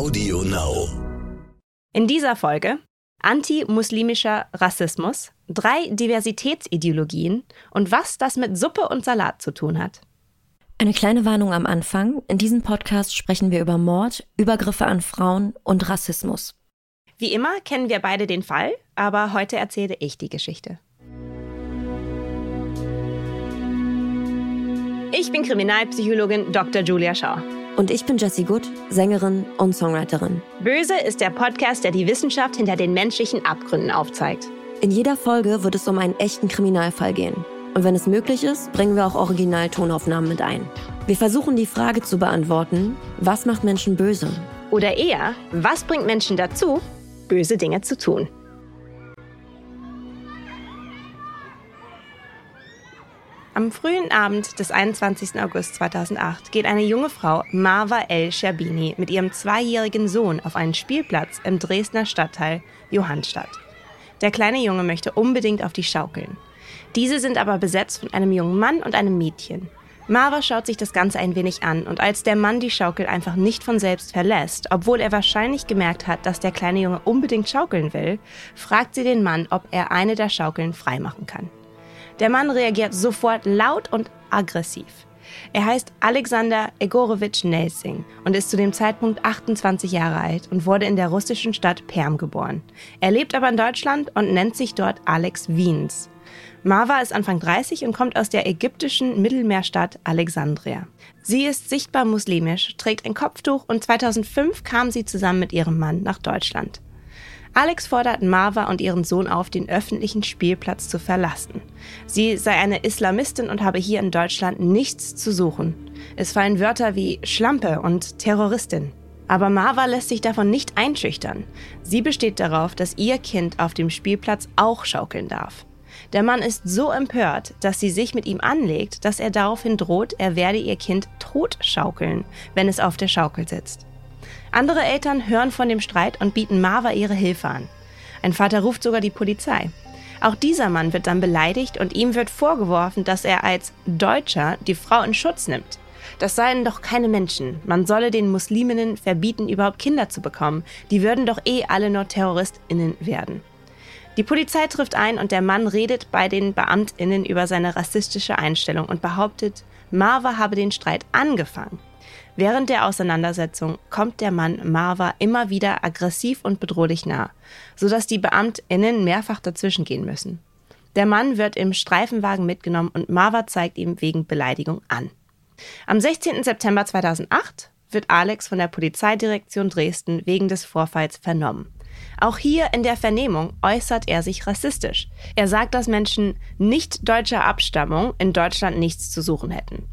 Audio Now. In dieser Folge anti-muslimischer Rassismus, drei Diversitätsideologien und was das mit Suppe und Salat zu tun hat. Eine kleine Warnung am Anfang. In diesem Podcast sprechen wir über Mord, Übergriffe an Frauen und Rassismus. Wie immer kennen wir beide den Fall, aber heute erzähle ich die Geschichte. Ich bin Kriminalpsychologin Dr. Julia Shaw. Und ich bin Jessie Good, Sängerin und Songwriterin. Böse ist der Podcast, der die Wissenschaft hinter den menschlichen Abgründen aufzeigt. In jeder Folge wird es um einen echten Kriminalfall gehen. Und wenn es möglich ist, bringen wir auch Originaltonaufnahmen mit ein. Wir versuchen die Frage zu beantworten, was macht Menschen böse? Oder eher, was bringt Menschen dazu, böse Dinge zu tun? Am frühen Abend des 21. August 2008 geht eine junge Frau, Marva El Scherbini, mit ihrem zweijährigen Sohn auf einen Spielplatz im Dresdner Stadtteil Johannstadt. Der kleine Junge möchte unbedingt auf die Schaukeln. Diese sind aber besetzt von einem jungen Mann und einem Mädchen. Marva schaut sich das Ganze ein wenig an und als der Mann die Schaukel einfach nicht von selbst verlässt, obwohl er wahrscheinlich gemerkt hat, dass der kleine Junge unbedingt schaukeln will, fragt sie den Mann, ob er eine der Schaukeln freimachen kann. Der Mann reagiert sofort laut und aggressiv. Er heißt Alexander Egorowitsch Nelsing und ist zu dem Zeitpunkt 28 Jahre alt und wurde in der russischen Stadt Perm geboren. Er lebt aber in Deutschland und nennt sich dort Alex Wiens. Marva ist Anfang 30 und kommt aus der ägyptischen Mittelmeerstadt Alexandria. Sie ist sichtbar muslimisch, trägt ein Kopftuch und 2005 kam sie zusammen mit ihrem Mann nach Deutschland. Alex fordert Marva und ihren Sohn auf, den öffentlichen Spielplatz zu verlassen. Sie sei eine Islamistin und habe hier in Deutschland nichts zu suchen. Es fallen Wörter wie Schlampe und Terroristin. Aber Marva lässt sich davon nicht einschüchtern. Sie besteht darauf, dass ihr Kind auf dem Spielplatz auch schaukeln darf. Der Mann ist so empört, dass sie sich mit ihm anlegt, dass er daraufhin droht, er werde ihr Kind totschaukeln, wenn es auf der Schaukel sitzt. Andere Eltern hören von dem Streit und bieten Marva ihre Hilfe an. Ein Vater ruft sogar die Polizei. Auch dieser Mann wird dann beleidigt und ihm wird vorgeworfen, dass er als Deutscher die Frau in Schutz nimmt. Das seien doch keine Menschen. Man solle den Musliminnen verbieten, überhaupt Kinder zu bekommen. Die würden doch eh alle nur TerroristInnen werden. Die Polizei trifft ein und der Mann redet bei den BeamtInnen über seine rassistische Einstellung und behauptet, Marva habe den Streit angefangen. Während der Auseinandersetzung kommt der Mann Marva immer wieder aggressiv und bedrohlich nah, sodass die BeamtInnen mehrfach dazwischen gehen müssen. Der Mann wird im Streifenwagen mitgenommen und Marva zeigt ihm wegen Beleidigung an. Am 16. September 2008 wird Alex von der Polizeidirektion Dresden wegen des Vorfalls vernommen. Auch hier in der Vernehmung äußert er sich rassistisch. Er sagt, dass Menschen nicht deutscher Abstammung in Deutschland nichts zu suchen hätten.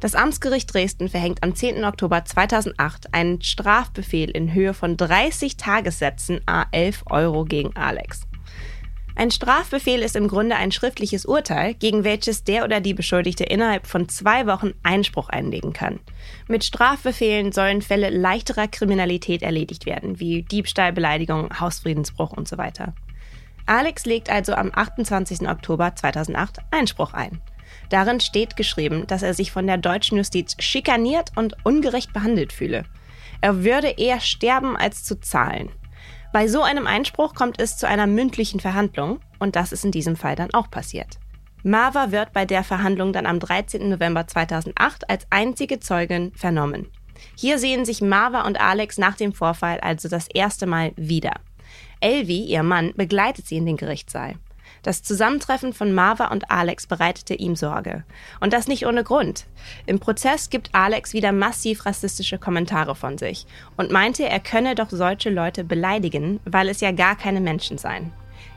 Das Amtsgericht Dresden verhängt am 10. Oktober 2008 einen Strafbefehl in Höhe von 30 Tagessätzen a 11 Euro gegen Alex. Ein Strafbefehl ist im Grunde ein schriftliches Urteil, gegen welches der oder die Beschuldigte innerhalb von zwei Wochen Einspruch einlegen kann. Mit Strafbefehlen sollen Fälle leichterer Kriminalität erledigt werden, wie Diebstahl, Beleidigung, Hausfriedensbruch und so. Alex legt also am 28. Oktober 2008 Einspruch ein. Darin steht geschrieben, dass er sich von der deutschen Justiz schikaniert und ungerecht behandelt fühle. Er würde eher sterben als zu zahlen. Bei so einem Einspruch kommt es zu einer mündlichen Verhandlung und das ist in diesem Fall dann auch passiert. Marva wird bei der Verhandlung dann am 13. November 2008 als einzige Zeugin vernommen. Hier sehen sich Marva und Alex nach dem Vorfall also das erste Mal wieder. Elvi, ihr Mann, begleitet sie in den Gerichtssaal. Das Zusammentreffen von Marva und Alex bereitete ihm Sorge. Und das nicht ohne Grund. Im Prozess gibt Alex wieder massiv rassistische Kommentare von sich und meinte, er könne doch solche Leute beleidigen, weil es ja gar keine Menschen seien.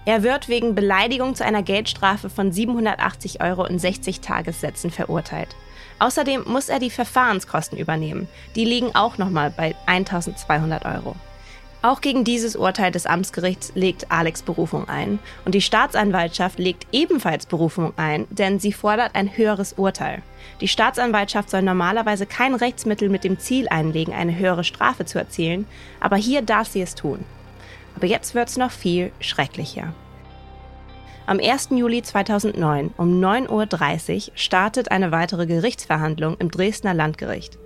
Er wird wegen Beleidigung zu einer Geldstrafe von 780 Euro in 60 Tagessätzen verurteilt. Außerdem muss er die Verfahrenskosten übernehmen. Die liegen auch nochmal bei 1200 Euro. Auch gegen dieses Urteil des Amtsgerichts legt Alex Berufung ein. Und die Staatsanwaltschaft legt ebenfalls Berufung ein, denn sie fordert ein höheres Urteil. Die Staatsanwaltschaft soll normalerweise kein Rechtsmittel mit dem Ziel einlegen, eine höhere Strafe zu erzielen, aber hier darf sie es tun. Aber jetzt wird's noch viel schrecklicher. Am 1. Juli 2009 um 9.30 Uhr startet eine weitere Gerichtsverhandlung im Dresdner Landgericht.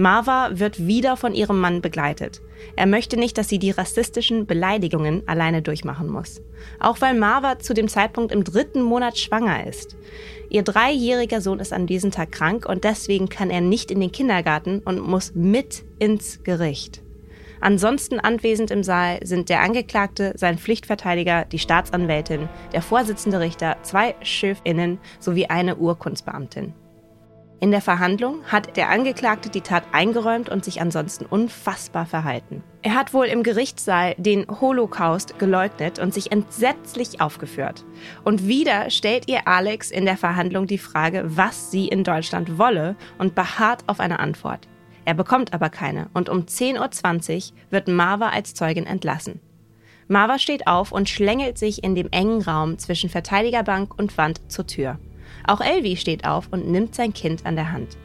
Marva wird wieder von ihrem Mann begleitet. Er möchte nicht, dass sie die rassistischen Beleidigungen alleine durchmachen muss. Auch weil Marva zu dem Zeitpunkt im dritten Monat schwanger ist. Ihr dreijähriger Sohn ist an diesem Tag krank und deswegen kann er nicht in den Kindergarten und muss mit ins Gericht. Ansonsten anwesend im Saal sind der Angeklagte, sein Pflichtverteidiger, die Staatsanwältin, der Vorsitzende Richter, zwei Schöfinnen sowie eine Urkundsbeamtin. In der Verhandlung hat der Angeklagte die Tat eingeräumt und sich ansonsten unfassbar verhalten. Er hat wohl im Gerichtssaal den Holocaust geleugnet und sich entsetzlich aufgeführt. Und wieder stellt ihr Alex in der Verhandlung die Frage, was sie in Deutschland wolle und beharrt auf eine Antwort. Er bekommt aber keine und um 10.20 Uhr wird Marva als Zeugin entlassen. Marva steht auf und schlängelt sich in dem engen Raum zwischen Verteidigerbank und Wand zur Tür. Auch Elvi steht auf und nimmt sein Kind an der Hand.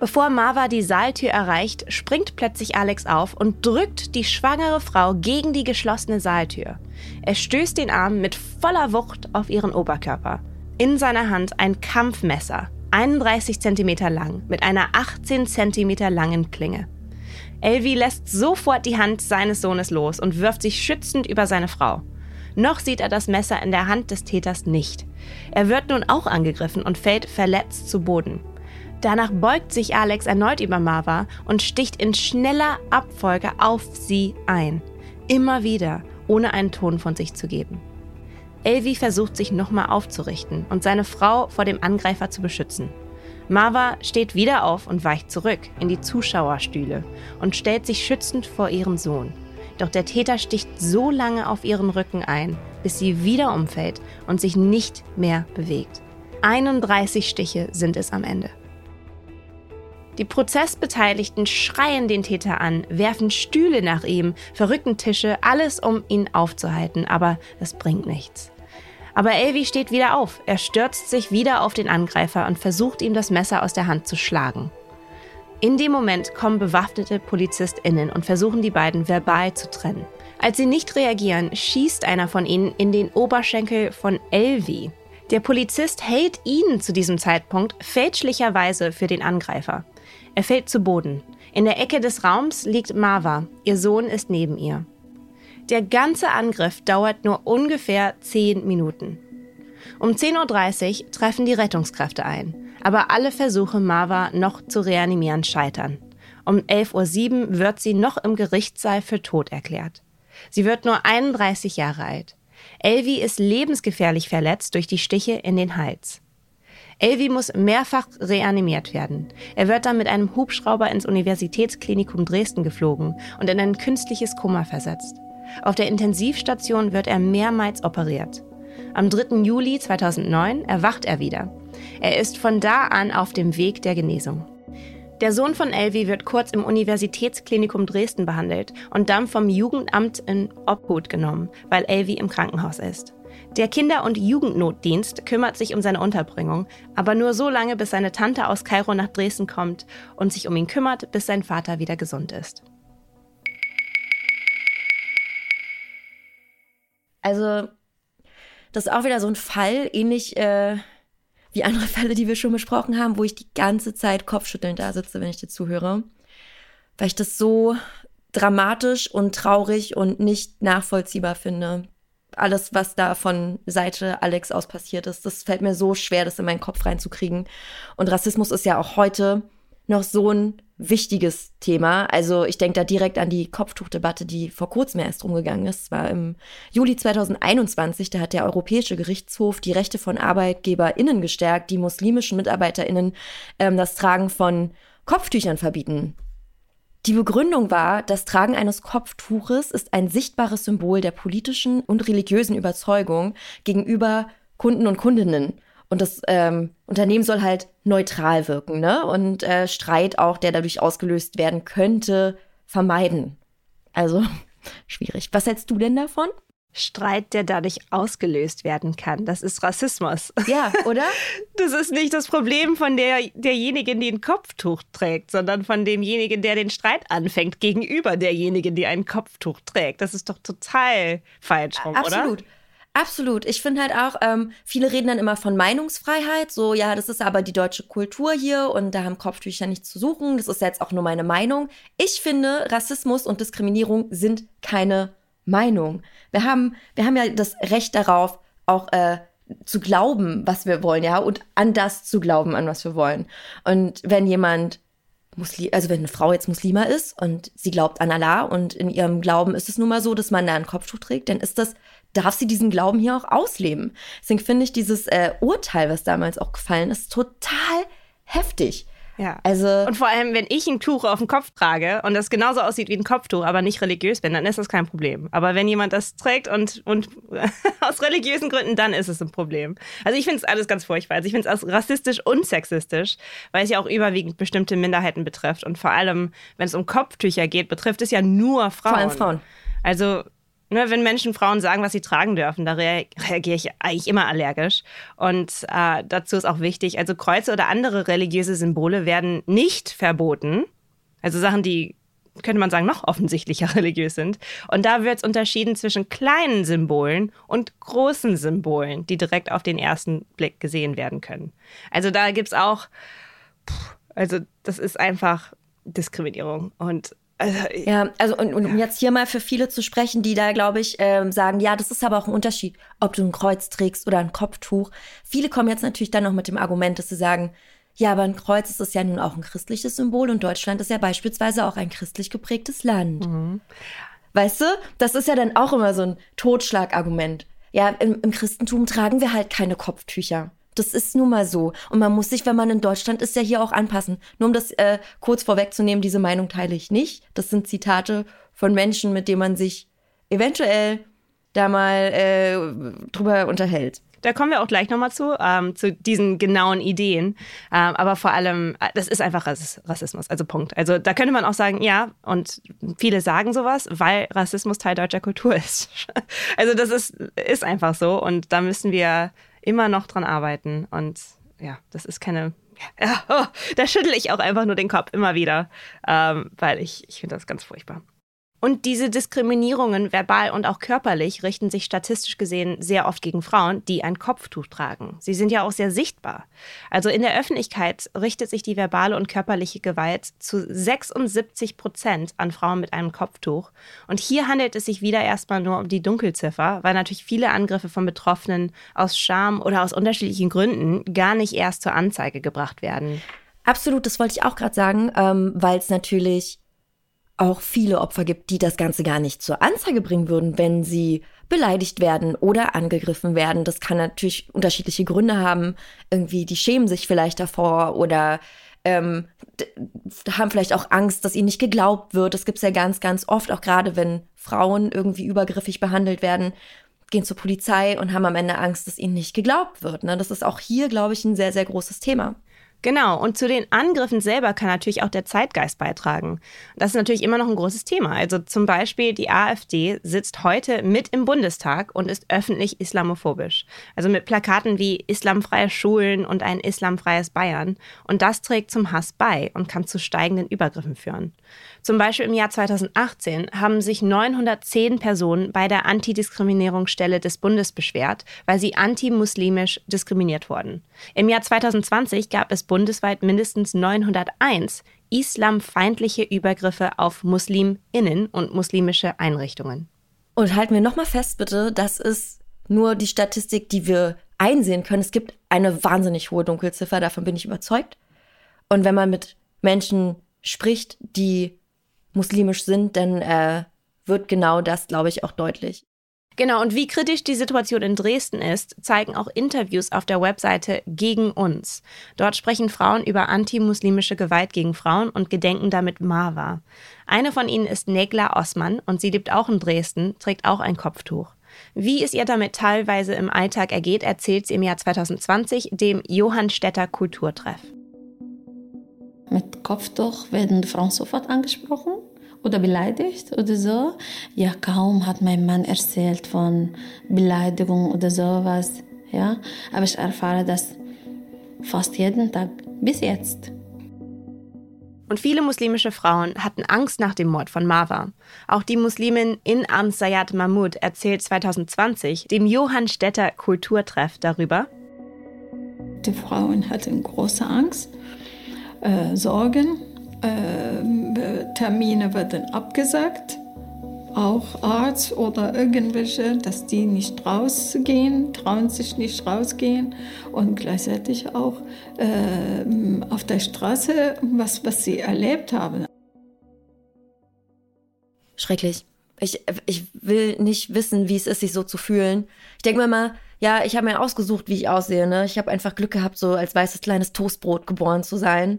Bevor Marva die Saaltür erreicht, springt plötzlich Alex auf und drückt die schwangere Frau gegen die geschlossene Saaltür. Er stößt den Arm mit voller Wucht auf ihren Oberkörper. In seiner Hand ein Kampfmesser, 31 cm lang, mit einer 18 cm langen Klinge. Elvi lässt sofort die Hand seines Sohnes los und wirft sich schützend über seine Frau. Noch sieht er das Messer in der Hand des Täters nicht. Er wird nun auch angegriffen und fällt verletzt zu Boden. Danach beugt sich Alex erneut über Marva und sticht in schneller Abfolge auf sie ein. Immer wieder, ohne einen Ton von sich zu geben. Elvi versucht sich nochmal aufzurichten und seine Frau vor dem Angreifer zu beschützen. Marva steht wieder auf und weicht zurück in die Zuschauerstühle und stellt sich schützend vor ihrem Sohn. Doch der Täter sticht so lange auf ihren Rücken ein, bis sie wieder umfällt und sich nicht mehr bewegt. 31 Stiche sind es am Ende. Die Prozessbeteiligten schreien den Täter an, werfen Stühle nach ihm, verrückten Tische, alles um ihn aufzuhalten, aber es bringt nichts. Aber Elvi steht wieder auf. Er stürzt sich wieder auf den Angreifer und versucht ihm das Messer aus der Hand zu schlagen. In dem Moment kommen bewaffnete PolizistInnen und versuchen die beiden verbal zu trennen. Als sie nicht reagieren, schießt einer von ihnen in den Oberschenkel von Elvi. Der Polizist hält ihn zu diesem Zeitpunkt fälschlicherweise für den Angreifer. Er fällt zu Boden. In der Ecke des Raums liegt Marva. Ihr Sohn ist neben ihr. Der ganze Angriff dauert nur ungefähr 10 Minuten. Um 10.30 Uhr treffen die Rettungskräfte ein aber alle Versuche, Marva noch zu reanimieren, scheitern. Um 11.07 Uhr wird sie noch im Gerichtssaal für tot erklärt. Sie wird nur 31 Jahre alt. Elvi ist lebensgefährlich verletzt durch die Stiche in den Hals. Elvi muss mehrfach reanimiert werden. Er wird dann mit einem Hubschrauber ins Universitätsklinikum Dresden geflogen und in ein künstliches Koma versetzt. Auf der Intensivstation wird er mehrmals operiert. Am 3. Juli 2009 erwacht er wieder. Er ist von da an auf dem Weg der Genesung. Der Sohn von Elvi wird kurz im Universitätsklinikum Dresden behandelt und dann vom Jugendamt in Obhut genommen, weil Elvi im Krankenhaus ist. Der Kinder- und Jugendnotdienst kümmert sich um seine Unterbringung, aber nur so lange, bis seine Tante aus Kairo nach Dresden kommt und sich um ihn kümmert, bis sein Vater wieder gesund ist. Also, das ist auch wieder so ein Fall, ähnlich äh, wie andere Fälle, die wir schon besprochen haben, wo ich die ganze Zeit kopfschüttelnd da sitze, wenn ich dir zuhöre. Weil ich das so dramatisch und traurig und nicht nachvollziehbar finde. Alles, was da von Seite Alex aus passiert ist, das fällt mir so schwer, das in meinen Kopf reinzukriegen. Und Rassismus ist ja auch heute noch so ein wichtiges Thema. Also ich denke da direkt an die Kopftuchdebatte, die vor kurzem erst rumgegangen ist. Es war im Juli 2021, da hat der Europäische Gerichtshof die Rechte von ArbeitgeberInnen gestärkt, die muslimischen MitarbeiterInnen ähm, das Tragen von Kopftüchern verbieten. Die Begründung war, das Tragen eines Kopftuches ist ein sichtbares Symbol der politischen und religiösen Überzeugung gegenüber Kunden und Kundinnen. Und das ähm, Unternehmen soll halt neutral wirken, ne? Und äh, Streit auch, der dadurch ausgelöst werden könnte, vermeiden. Also schwierig. Was hältst du denn davon? Streit, der dadurch ausgelöst werden kann. Das ist Rassismus. Ja, oder? Das ist nicht das Problem von der, derjenigen, die ein Kopftuch trägt, sondern von demjenigen, der den Streit anfängt, gegenüber derjenigen, die ein Kopftuch trägt. Das ist doch total falsch rum, Absolut. oder? Absolut. Ich finde halt auch, ähm, viele reden dann immer von Meinungsfreiheit. So, ja, das ist aber die deutsche Kultur hier und da haben Kopftücher nichts zu suchen. Das ist jetzt auch nur meine Meinung. Ich finde, Rassismus und Diskriminierung sind keine Meinung. Wir haben, wir haben ja das Recht darauf, auch äh, zu glauben, was wir wollen, ja, und an das zu glauben, an was wir wollen. Und wenn jemand Muslim, also wenn eine Frau jetzt Muslima ist und sie glaubt an Allah und in ihrem Glauben ist es nun mal so, dass man da ein Kopftuch trägt, dann ist das, darf sie diesen Glauben hier auch ausleben. Deswegen finde ich dieses äh, Urteil, was damals auch gefallen ist, total heftig. Ja. Also und vor allem, wenn ich ein Tuch auf dem Kopf trage und das genauso aussieht wie ein Kopftuch, aber nicht religiös bin, dann ist das kein Problem. Aber wenn jemand das trägt und, und aus religiösen Gründen, dann ist es ein Problem. Also ich finde es alles ganz furchtbar. Also ich finde es rassistisch und sexistisch, weil es ja auch überwiegend bestimmte Minderheiten betrifft. Und vor allem, wenn es um Kopftücher geht, betrifft es ja nur Frauen. Vor allem Frauen. Also Ne, wenn Menschen Frauen sagen, was sie tragen dürfen, da reagiere ich eigentlich immer allergisch. Und äh, dazu ist auch wichtig, also Kreuze oder andere religiöse Symbole werden nicht verboten. Also Sachen, die, könnte man sagen, noch offensichtlicher religiös sind. Und da wird es unterschieden zwischen kleinen Symbolen und großen Symbolen, die direkt auf den ersten Blick gesehen werden können. Also da gibt es auch, also das ist einfach Diskriminierung. Und also, ja, also und, und, um jetzt hier mal für viele zu sprechen, die da, glaube ich, ähm, sagen, ja, das ist aber auch ein Unterschied, ob du ein Kreuz trägst oder ein Kopftuch. Viele kommen jetzt natürlich dann noch mit dem Argument, dass sie sagen, ja, aber ein Kreuz ist ja nun auch ein christliches Symbol und Deutschland ist ja beispielsweise auch ein christlich geprägtes Land. Mhm. Weißt du, das ist ja dann auch immer so ein Totschlagargument. Ja, im, im Christentum tragen wir halt keine Kopftücher. Das ist nun mal so. Und man muss sich, wenn man in Deutschland ist, ja hier auch anpassen. Nur um das äh, kurz vorwegzunehmen, diese Meinung teile ich nicht. Das sind Zitate von Menschen, mit denen man sich eventuell da mal äh, drüber unterhält. Da kommen wir auch gleich nochmal zu, ähm, zu diesen genauen Ideen. Ähm, aber vor allem, äh, das ist einfach Rassismus, also Punkt. Also da könnte man auch sagen, ja, und viele sagen sowas, weil Rassismus Teil deutscher Kultur ist. also das ist, ist einfach so und da müssen wir immer noch dran arbeiten. Und ja, das ist keine. Ja, oh, da schüttel ich auch einfach nur den Kopf immer wieder, ähm, weil ich, ich finde das ganz furchtbar. Und diese Diskriminierungen, verbal und auch körperlich, richten sich statistisch gesehen sehr oft gegen Frauen, die ein Kopftuch tragen. Sie sind ja auch sehr sichtbar. Also in der Öffentlichkeit richtet sich die verbale und körperliche Gewalt zu 76 Prozent an Frauen mit einem Kopftuch. Und hier handelt es sich wieder erstmal nur um die Dunkelziffer, weil natürlich viele Angriffe von Betroffenen aus Scham oder aus unterschiedlichen Gründen gar nicht erst zur Anzeige gebracht werden. Absolut, das wollte ich auch gerade sagen, ähm, weil es natürlich auch viele Opfer gibt, die das Ganze gar nicht zur Anzeige bringen würden, wenn sie beleidigt werden oder angegriffen werden. Das kann natürlich unterschiedliche Gründe haben. Irgendwie, die schämen sich vielleicht davor oder ähm, haben vielleicht auch Angst, dass ihnen nicht geglaubt wird. Das gibt es ja ganz, ganz oft, auch gerade wenn Frauen irgendwie übergriffig behandelt werden, gehen zur Polizei und haben am Ende Angst, dass ihnen nicht geglaubt wird. Ne? Das ist auch hier, glaube ich, ein sehr, sehr großes Thema. Genau, und zu den Angriffen selber kann natürlich auch der Zeitgeist beitragen. Das ist natürlich immer noch ein großes Thema. Also zum Beispiel die AfD sitzt heute mit im Bundestag und ist öffentlich islamophobisch. Also mit Plakaten wie islamfreie Schulen und ein islamfreies Bayern. Und das trägt zum Hass bei und kann zu steigenden Übergriffen führen. Zum Beispiel im Jahr 2018 haben sich 910 Personen bei der Antidiskriminierungsstelle des Bundes beschwert, weil sie antimuslimisch diskriminiert wurden. Im Jahr 2020 gab es bundesweit mindestens 901 islamfeindliche Übergriffe auf Musliminnen und muslimische Einrichtungen. Und halten wir nochmal fest, bitte, das ist nur die Statistik, die wir einsehen können. Es gibt eine wahnsinnig hohe Dunkelziffer, davon bin ich überzeugt. Und wenn man mit Menschen spricht, die muslimisch sind, dann äh, wird genau das, glaube ich, auch deutlich. Genau, und wie kritisch die Situation in Dresden ist, zeigen auch Interviews auf der Webseite Gegen uns. Dort sprechen Frauen über antimuslimische Gewalt gegen Frauen und gedenken damit Marwa. Eine von ihnen ist Negla Osman und sie lebt auch in Dresden, trägt auch ein Kopftuch. Wie es ihr damit teilweise im Alltag ergeht, erzählt sie im Jahr 2020 dem Johannstädter Kulturtreff. Mit Kopftuch werden Frauen sofort angesprochen oder beleidigt oder so. Ja, kaum hat mein Mann erzählt von Beleidigung oder sowas. Ja, aber ich erfahre das fast jeden Tag bis jetzt. Und viele muslimische Frauen hatten Angst nach dem Mord von Marwa. Auch die Muslimin In Sayat Mahmoud erzählt 2020 dem Johann Städter Kulturtreff darüber. Die Frauen hatten große Angst, äh, Sorgen, äh, Termine wurden abgesagt auch Arzt oder irgendwelche, dass die nicht rausgehen, trauen sich nicht rausgehen und gleichzeitig auch äh, auf der Straße, was, was sie erlebt haben. Schrecklich. Ich, ich will nicht wissen, wie es ist, sich so zu fühlen. Ich denke mir mal, ja, ich habe mir ausgesucht, wie ich aussehe. Ne? Ich habe einfach Glück gehabt, so als weißes kleines Toastbrot geboren zu sein.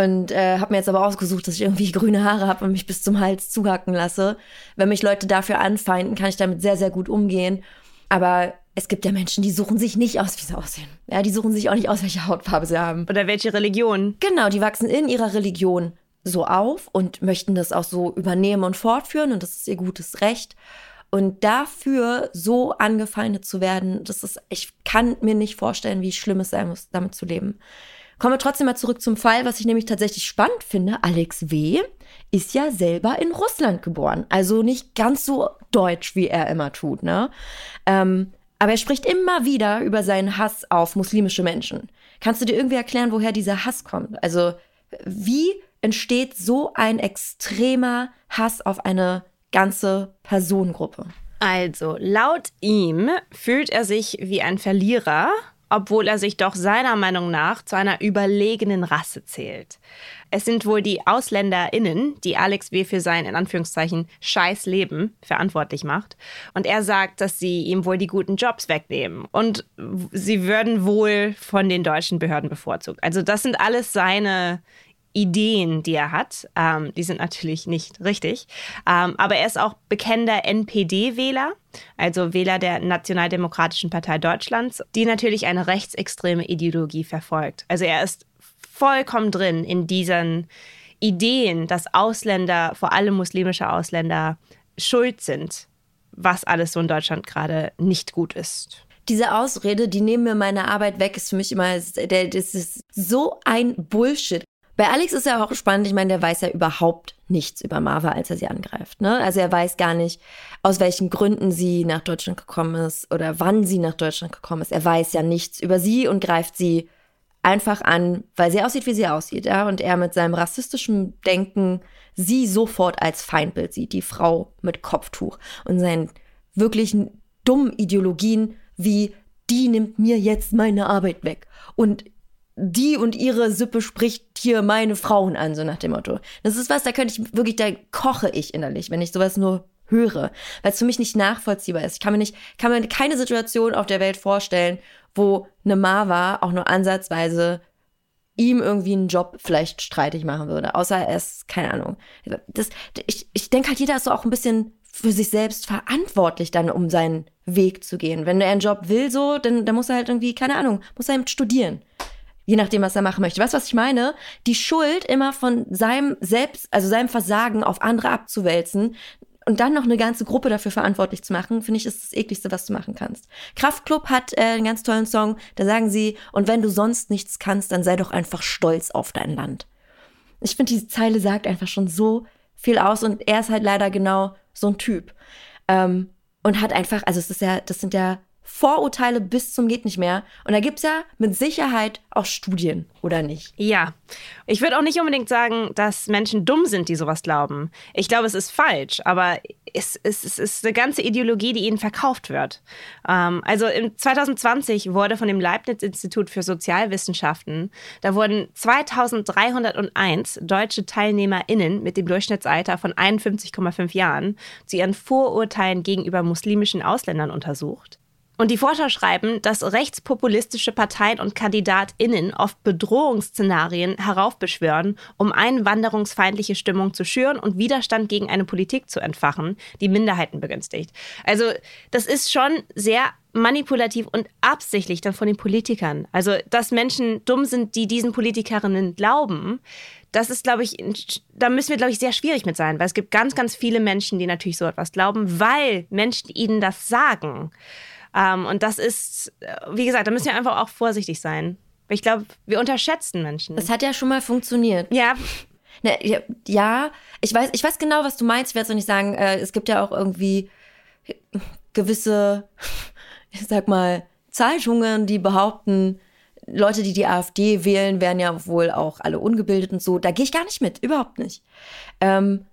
Und äh, habe mir jetzt aber ausgesucht, dass ich irgendwie grüne Haare habe und mich bis zum Hals zuhacken lasse. Wenn mich Leute dafür anfeinden, kann ich damit sehr, sehr gut umgehen. Aber es gibt ja Menschen, die suchen sich nicht aus, wie sie aussehen. Ja, die suchen sich auch nicht aus, welche Hautfarbe sie haben. Oder welche Religion. Genau, die wachsen in ihrer Religion so auf und möchten das auch so übernehmen und fortführen und das ist ihr gutes Recht. Und dafür so angefeindet zu werden, das ist, ich kann mir nicht vorstellen, wie schlimm es sein muss, damit zu leben. Kommen wir trotzdem mal zurück zum Fall, was ich nämlich tatsächlich spannend finde. Alex W. ist ja selber in Russland geboren. Also nicht ganz so deutsch, wie er immer tut, ne? Ähm, aber er spricht immer wieder über seinen Hass auf muslimische Menschen. Kannst du dir irgendwie erklären, woher dieser Hass kommt? Also, wie entsteht so ein extremer Hass auf eine ganze Personengruppe? Also, laut ihm fühlt er sich wie ein Verlierer obwohl er sich doch seiner Meinung nach zu einer überlegenen Rasse zählt. Es sind wohl die AusländerInnen, die Alex W. für sein, in Anführungszeichen, scheiß Leben verantwortlich macht. Und er sagt, dass sie ihm wohl die guten Jobs wegnehmen. Und sie würden wohl von den deutschen Behörden bevorzugt. Also das sind alles seine Ideen, die er hat. Ähm, die sind natürlich nicht richtig. Ähm, aber er ist auch bekennender NPD-Wähler, also Wähler der Nationaldemokratischen Partei Deutschlands, die natürlich eine rechtsextreme Ideologie verfolgt. Also er ist vollkommen drin in diesen Ideen, dass Ausländer, vor allem muslimische Ausländer, schuld sind, was alles so in Deutschland gerade nicht gut ist diese Ausrede, die nehmen mir meine Arbeit weg, ist für mich immer, das ist so ein Bullshit. Bei Alex ist ja auch spannend, ich meine, der weiß ja überhaupt nichts über Marva, als er sie angreift. Ne? Also er weiß gar nicht, aus welchen Gründen sie nach Deutschland gekommen ist oder wann sie nach Deutschland gekommen ist. Er weiß ja nichts über sie und greift sie einfach an, weil sie aussieht, wie sie aussieht. Ja? Und er mit seinem rassistischen Denken sie sofort als Feindbild sieht, die Frau mit Kopftuch und seinen wirklichen dummen Ideologien wie die nimmt mir jetzt meine Arbeit weg. Und die und ihre Sippe spricht hier meine Frauen an, so nach dem Motto. Das ist was, da könnte ich wirklich, da koche ich innerlich, wenn ich sowas nur höre, weil es für mich nicht nachvollziehbar ist. Ich kann mir nicht, kann mir keine Situation auf der Welt vorstellen, wo eine Marva auch nur ansatzweise ihm irgendwie einen Job vielleicht streitig machen würde, außer er ist, keine Ahnung. Das, ich ich denke halt, jeder ist so auch ein bisschen für sich selbst verantwortlich dann, um seinen Weg zu gehen. Wenn er einen Job will, so, dann, dann muss er halt irgendwie, keine Ahnung, muss er eben studieren je nachdem, was er machen möchte. Weißt du, was ich meine? Die Schuld immer von seinem Selbst, also seinem Versagen auf andere abzuwälzen und dann noch eine ganze Gruppe dafür verantwortlich zu machen, finde ich, ist das ekligste, was du machen kannst. Kraftklub hat äh, einen ganz tollen Song, da sagen sie, und wenn du sonst nichts kannst, dann sei doch einfach stolz auf dein Land. Ich finde, diese Zeile sagt einfach schon so viel aus und er ist halt leider genau so ein Typ. Ähm, und hat einfach, also es ist ja, das sind ja Vorurteile bis zum geht nicht mehr. Und da gibt es ja mit Sicherheit auch Studien, oder nicht? Ja. Ich würde auch nicht unbedingt sagen, dass Menschen dumm sind, die sowas glauben. Ich glaube, es ist falsch, aber es, es, es ist eine ganze Ideologie, die ihnen verkauft wird. Ähm, also im 2020 wurde von dem Leibniz-Institut für Sozialwissenschaften, da wurden 2301 deutsche TeilnehmerInnen mit dem Durchschnittsalter von 51,5 Jahren zu ihren Vorurteilen gegenüber muslimischen Ausländern untersucht. Und die Forscher schreiben, dass rechtspopulistische Parteien und KandidatInnen oft Bedrohungsszenarien heraufbeschwören, um einwanderungsfeindliche Stimmung zu schüren und Widerstand gegen eine Politik zu entfachen, die Minderheiten begünstigt. Also, das ist schon sehr manipulativ und absichtlich dann von den Politikern. Also, dass Menschen dumm sind, die diesen Politikerinnen glauben, das ist, glaube ich, da müssen wir, glaube ich, sehr schwierig mit sein, weil es gibt ganz, ganz viele Menschen, die natürlich so etwas glauben, weil Menschen ihnen das sagen. Ähm, und das ist, äh, wie gesagt, da müssen wir einfach auch vorsichtig sein. Ich glaube, wir unterschätzen Menschen. Es hat ja schon mal funktioniert. Ja. Ne, ja, ich weiß, ich weiß genau, was du meinst. Ich werde es nicht sagen, äh, es gibt ja auch irgendwie gewisse, ich sag mal, Zeitungen, die behaupten, Leute, die die AfD wählen, wären ja wohl auch alle ungebildet und so. Da gehe ich gar nicht mit, überhaupt nicht. Ähm,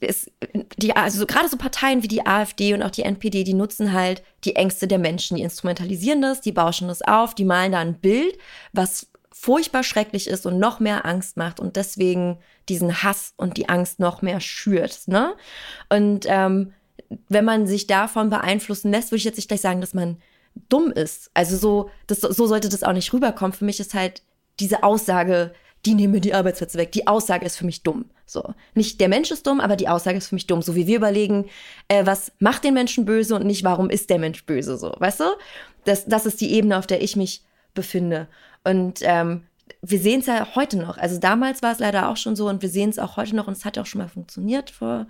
es, die, also gerade so Parteien wie die AfD und auch die NPD, die nutzen halt die Ängste der Menschen, die instrumentalisieren das, die bauschen das auf, die malen da ein Bild, was furchtbar schrecklich ist und noch mehr Angst macht und deswegen diesen Hass und die Angst noch mehr schürt. Ne? Und ähm, wenn man sich davon beeinflussen lässt, würde ich jetzt nicht gleich sagen, dass man dumm ist. Also so, das, so sollte das auch nicht rüberkommen. Für mich ist halt diese Aussage, die nehmen mir die Arbeitsplätze weg. Die Aussage ist für mich dumm. So. Nicht der Mensch ist dumm, aber die Aussage ist für mich dumm. So wie wir überlegen, äh, was macht den Menschen böse und nicht, warum ist der Mensch böse. So, weißt du? Das, das ist die Ebene, auf der ich mich befinde. Und ähm, wir sehen es ja heute noch. Also damals war es leider auch schon so und wir sehen es auch heute noch und es hat auch schon mal funktioniert vor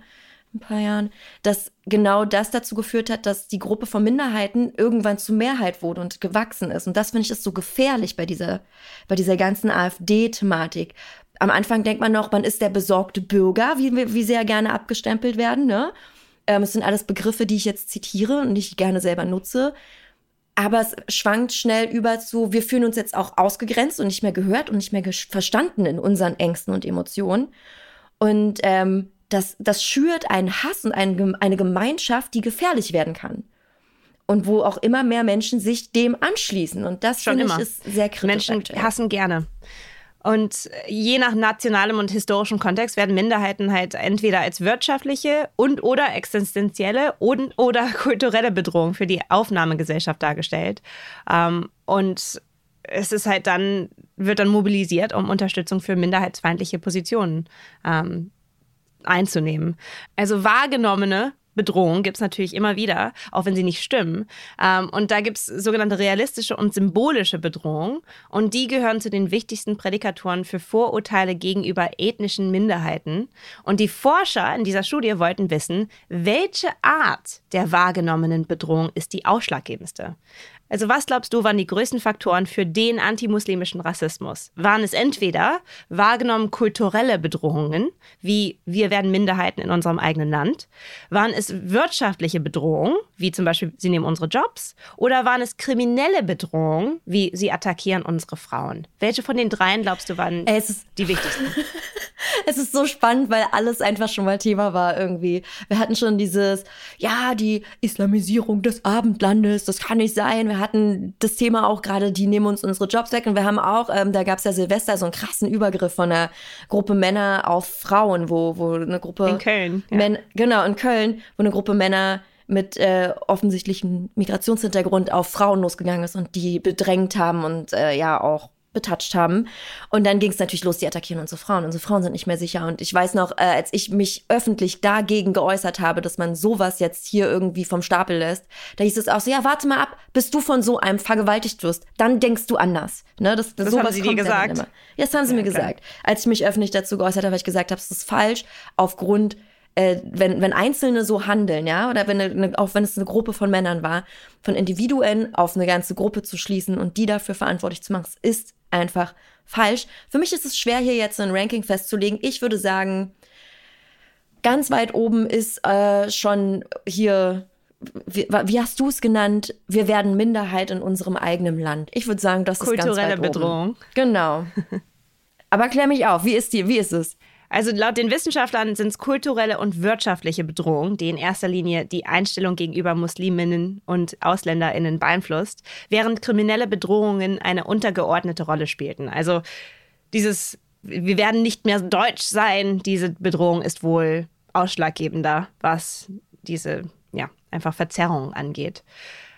ein paar Jahren, dass genau das dazu geführt hat, dass die Gruppe von Minderheiten irgendwann zur Mehrheit wurde und gewachsen ist. Und das finde ich ist so gefährlich bei dieser, bei dieser ganzen AfD-Thematik. Am Anfang denkt man noch, man ist der besorgte Bürger, wie, wie sehr gerne abgestempelt werden. Ne? Ähm, es sind alles Begriffe, die ich jetzt zitiere und die ich gerne selber nutze. Aber es schwankt schnell über zu, wir fühlen uns jetzt auch ausgegrenzt und nicht mehr gehört und nicht mehr verstanden in unseren Ängsten und Emotionen. Und ähm, das, das schürt einen Hass und ein, eine Gemeinschaft, die gefährlich werden kann. Und wo auch immer mehr Menschen sich dem anschließen. Und das finde ich ist sehr kritisch. Menschen aktuell. hassen gerne. Und je nach nationalem und historischem Kontext werden Minderheiten halt entweder als wirtschaftliche und oder existenzielle und oder kulturelle Bedrohung für die Aufnahmegesellschaft dargestellt. Ähm, und es ist halt dann, wird dann mobilisiert, um Unterstützung für minderheitsfeindliche Positionen ähm, einzunehmen. Also wahrgenommene Bedrohungen gibt es natürlich immer wieder, auch wenn sie nicht stimmen. Ähm, und da gibt es sogenannte realistische und symbolische Bedrohungen. Und die gehören zu den wichtigsten Prädikatoren für Vorurteile gegenüber ethnischen Minderheiten. Und die Forscher in dieser Studie wollten wissen, welche Art der wahrgenommenen Bedrohung ist die ausschlaggebendste. Also was glaubst du waren die größten Faktoren für den antimuslimischen Rassismus? Waren es entweder wahrgenommen kulturelle Bedrohungen, wie wir werden Minderheiten in unserem eigenen Land? Waren es wirtschaftliche Bedrohungen, wie zum Beispiel sie nehmen unsere Jobs? Oder waren es kriminelle Bedrohungen, wie sie attackieren unsere Frauen? Welche von den dreien glaubst du waren die wichtigsten? es ist so spannend, weil alles einfach schon mal Thema war irgendwie. Wir hatten schon dieses, ja, die Islamisierung des Abendlandes, das kann nicht sein. Wir hatten das Thema auch gerade, die nehmen uns unsere Jobs weg. Und wir haben auch, ähm, da gab es ja Silvester so einen krassen Übergriff von einer Gruppe Männer auf Frauen, wo, wo eine Gruppe. In Köln. Ja. Genau, in Köln, wo eine Gruppe Männer mit äh, offensichtlichem Migrationshintergrund auf Frauen losgegangen ist und die bedrängt haben und äh, ja auch betatscht haben. Und dann ging es natürlich los, die attackieren unsere Frauen. Unsere Frauen sind nicht mehr sicher. Und ich weiß noch, äh, als ich mich öffentlich dagegen geäußert habe, dass man sowas jetzt hier irgendwie vom Stapel lässt, da hieß es auch so, ja, warte mal ab, bis du von so einem vergewaltigt wirst. Dann denkst du anders. Ne? Das, das, haben sie dir gesagt? Ja, das haben sie ja, mir okay. gesagt. Als ich mich öffentlich dazu geäußert habe, weil ich gesagt habe, es ist falsch, aufgrund äh, wenn, wenn Einzelne so handeln, ja, oder wenn eine, auch wenn es eine Gruppe von Männern war, von Individuen auf eine ganze Gruppe zu schließen und die dafür verantwortlich zu machen, ist einfach falsch. Für mich ist es schwer, hier jetzt ein Ranking festzulegen. Ich würde sagen, ganz weit oben ist äh, schon hier, wie, wie hast du es genannt? Wir werden Minderheit in unserem eigenen Land. Ich würde sagen, das ist ganz weit Bedrohung. Oben. Genau. Aber klär mich auf, wie ist die, wie ist es? Also laut den Wissenschaftlern sind es kulturelle und wirtschaftliche Bedrohungen, die in erster Linie die Einstellung gegenüber Musliminnen und Ausländerinnen beeinflusst, während kriminelle Bedrohungen eine untergeordnete Rolle spielten. Also dieses, wir werden nicht mehr deutsch sein, diese Bedrohung ist wohl ausschlaggebender, was diese, ja, einfach Verzerrung angeht.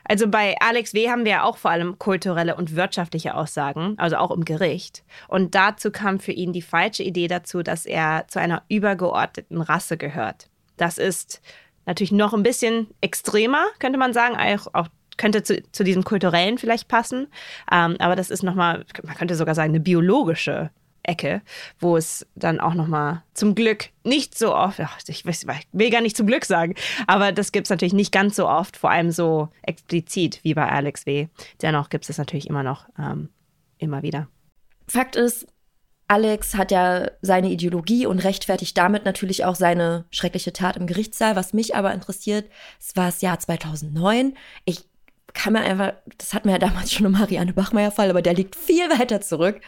Also bei Alex W. haben wir ja auch vor allem kulturelle und wirtschaftliche Aussagen, also auch im Gericht. Und dazu kam für ihn die falsche Idee dazu, dass er zu einer übergeordneten Rasse gehört. Das ist natürlich noch ein bisschen extremer, könnte man sagen, auch, auch könnte zu, zu diesem kulturellen vielleicht passen. Ähm, aber das ist nochmal, man könnte sogar sagen, eine biologische Ecke, wo es dann auch nochmal zum Glück nicht so oft, ach, ich, will gar nicht zum Glück sagen, aber das gibt es natürlich nicht ganz so oft, vor allem so explizit wie bei Alex W. Dennoch gibt es das natürlich immer noch, ähm, immer wieder. Fakt ist, Alex hat ja seine Ideologie und rechtfertigt damit natürlich auch seine schreckliche Tat im Gerichtssaal. Was mich aber interessiert, es war das Jahr 2009. Ich kann mir einfach, das hat mir ja damals schon im Marianne Bachmeier-Fall, aber der liegt viel weiter zurück.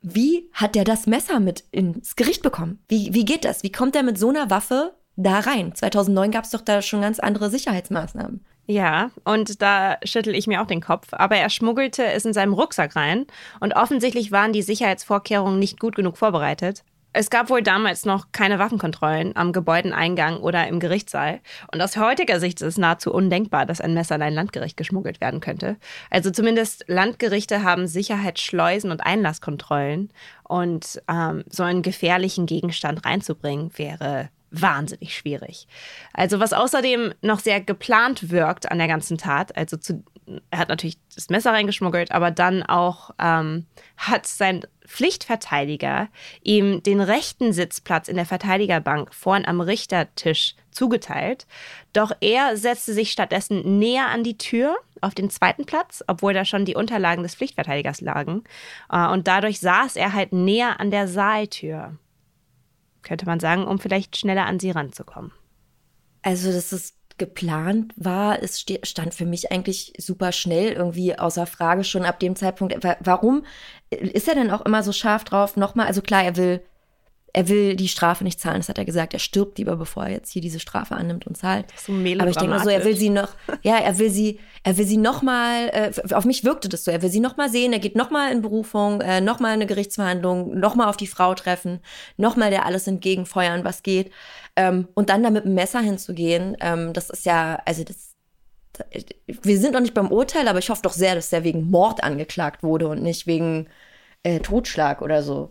Wie hat der das Messer mit ins Gericht bekommen? Wie, wie geht das? Wie kommt er mit so einer Waffe da rein? 2009 gab es doch da schon ganz andere Sicherheitsmaßnahmen. Ja, und da schüttel ich mir auch den Kopf. Aber er schmuggelte es in seinem Rucksack rein und offensichtlich waren die Sicherheitsvorkehrungen nicht gut genug vorbereitet. Es gab wohl damals noch keine Waffenkontrollen am Gebäudeneingang oder im Gerichtssaal. Und aus heutiger Sicht ist es nahezu undenkbar, dass ein Messer in ein Landgericht geschmuggelt werden könnte. Also zumindest Landgerichte haben Sicherheitsschleusen und Einlasskontrollen. Und ähm, so einen gefährlichen Gegenstand reinzubringen, wäre wahnsinnig schwierig. Also was außerdem noch sehr geplant wirkt an der ganzen Tat, also zu, er hat natürlich das Messer reingeschmuggelt, aber dann auch ähm, hat sein Pflichtverteidiger ihm den rechten Sitzplatz in der Verteidigerbank vorn am Richtertisch zugeteilt. Doch er setzte sich stattdessen näher an die Tür auf den zweiten Platz, obwohl da schon die Unterlagen des Pflichtverteidigers lagen. Äh, und dadurch saß er halt näher an der Saaltür könnte man sagen, um vielleicht schneller an sie ranzukommen. Also, dass geplant war, es stand für mich eigentlich super schnell irgendwie außer Frage schon ab dem Zeitpunkt. Warum ist er denn auch immer so scharf drauf? Nochmal, also klar, er will er will die Strafe nicht zahlen. Das hat er gesagt. Er stirbt lieber, bevor er jetzt hier diese Strafe annimmt und zahlt. So Aber ich denke mal so, er will sie noch, ja, er will sie, er will sie noch mal, äh, auf mich wirkte das so, er will sie noch mal sehen, er geht noch mal in Berufung, äh, noch mal eine Gerichtsverhandlung, noch mal auf die Frau treffen, noch mal der alles entgegenfeuern, was geht. Ähm, und dann da mit dem Messer hinzugehen, ähm, das ist ja, also das, wir sind noch nicht beim Urteil, aber ich hoffe doch sehr, dass er wegen Mord angeklagt wurde und nicht wegen äh, Totschlag oder so.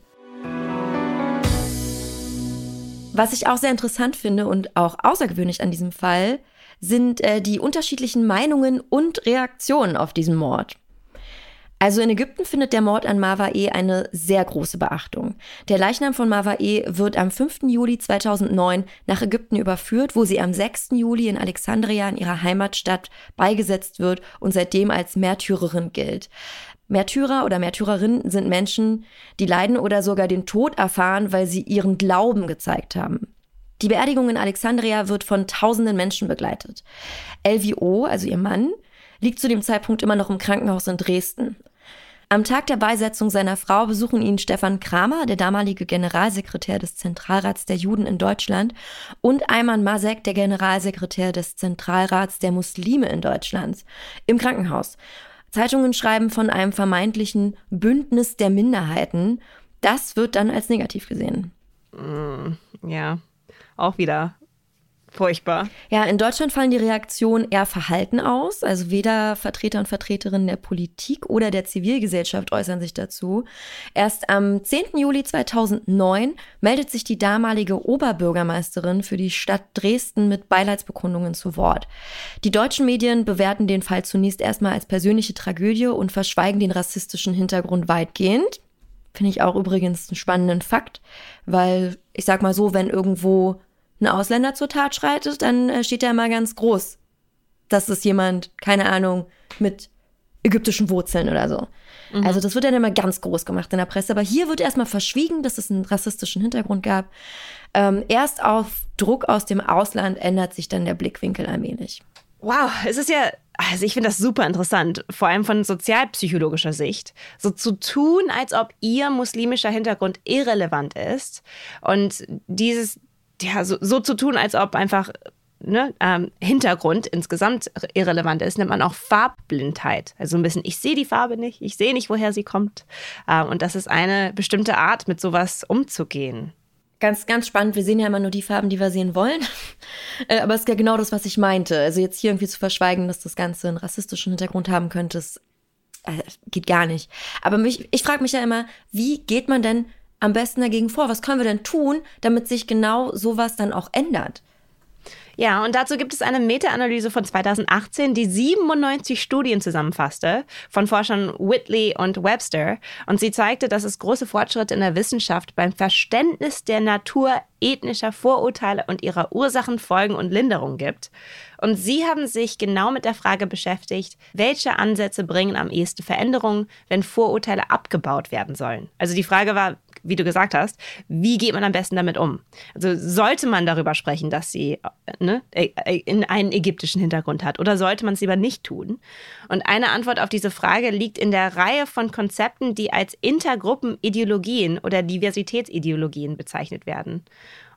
Was ich auch sehr interessant finde und auch außergewöhnlich an diesem Fall, sind äh, die unterschiedlichen Meinungen und Reaktionen auf diesen Mord. Also in Ägypten findet der Mord an Marwa E eine sehr große Beachtung. Der Leichnam von Marwa E wird am 5. Juli 2009 nach Ägypten überführt, wo sie am 6. Juli in Alexandria in ihrer Heimatstadt beigesetzt wird und seitdem als Märtyrerin gilt. Märtyrer oder Märtyrerinnen sind Menschen, die leiden oder sogar den Tod erfahren, weil sie ihren Glauben gezeigt haben. Die Beerdigung in Alexandria wird von tausenden Menschen begleitet. LVO, also ihr Mann, liegt zu dem Zeitpunkt immer noch im Krankenhaus in Dresden. Am Tag der Beisetzung seiner Frau besuchen ihn Stefan Kramer, der damalige Generalsekretär des Zentralrats der Juden in Deutschland, und Ayman Masek, der Generalsekretär des Zentralrats der Muslime in Deutschland, im Krankenhaus. Zeitungen schreiben von einem vermeintlichen Bündnis der Minderheiten. Das wird dann als negativ gesehen. Mm, ja, auch wieder Furchtbar. Ja, in Deutschland fallen die Reaktionen eher verhalten aus. Also weder Vertreter und Vertreterinnen der Politik oder der Zivilgesellschaft äußern sich dazu. Erst am 10. Juli 2009 meldet sich die damalige Oberbürgermeisterin für die Stadt Dresden mit Beileidsbekundungen zu Wort. Die deutschen Medien bewerten den Fall zunächst erstmal als persönliche Tragödie und verschweigen den rassistischen Hintergrund weitgehend. Finde ich auch übrigens einen spannenden Fakt, weil ich sag mal so, wenn irgendwo ein Ausländer zur Tat schreitet, dann äh, steht da immer ganz groß, dass es jemand, keine Ahnung, mit ägyptischen Wurzeln oder so. Mhm. Also das wird dann immer ganz groß gemacht in der Presse. Aber hier wird erstmal verschwiegen, dass es einen rassistischen Hintergrund gab. Ähm, erst auf Druck aus dem Ausland ändert sich dann der Blickwinkel allmählich. Wow, es ist ja, also ich finde das super interessant, vor allem von sozialpsychologischer Sicht, so zu tun, als ob ihr muslimischer Hintergrund irrelevant ist und dieses ja, so, so zu tun, als ob einfach ne, ähm, Hintergrund insgesamt irrelevant ist, nennt man auch Farbblindheit. Also ein bisschen, ich sehe die Farbe nicht, ich sehe nicht, woher sie kommt. Ähm, und das ist eine bestimmte Art, mit sowas umzugehen. Ganz, ganz spannend. Wir sehen ja immer nur die Farben, die wir sehen wollen. Äh, aber es ist ja genau das, was ich meinte. Also jetzt hier irgendwie zu verschweigen, dass das Ganze einen rassistischen Hintergrund haben könnte, ist, äh, geht gar nicht. Aber mich, ich frage mich ja immer, wie geht man denn am besten dagegen vor? Was können wir denn tun, damit sich genau sowas dann auch ändert? Ja, und dazu gibt es eine Meta-Analyse von 2018, die 97 Studien zusammenfasste von Forschern Whitley und Webster. Und sie zeigte, dass es große Fortschritte in der Wissenschaft beim Verständnis der Natur ethnischer Vorurteile und ihrer Ursachen, Folgen und Linderung gibt. Und sie haben sich genau mit der Frage beschäftigt, welche Ansätze bringen am ehesten Veränderungen, wenn Vorurteile abgebaut werden sollen. Also die Frage war, wie du gesagt hast, wie geht man am besten damit um? Also sollte man darüber sprechen, dass sie ne, äh, äh, in einen ägyptischen Hintergrund hat oder sollte man es lieber nicht tun? Und eine Antwort auf diese Frage liegt in der Reihe von Konzepten, die als Intergruppenideologien oder Diversitätsideologien bezeichnet werden.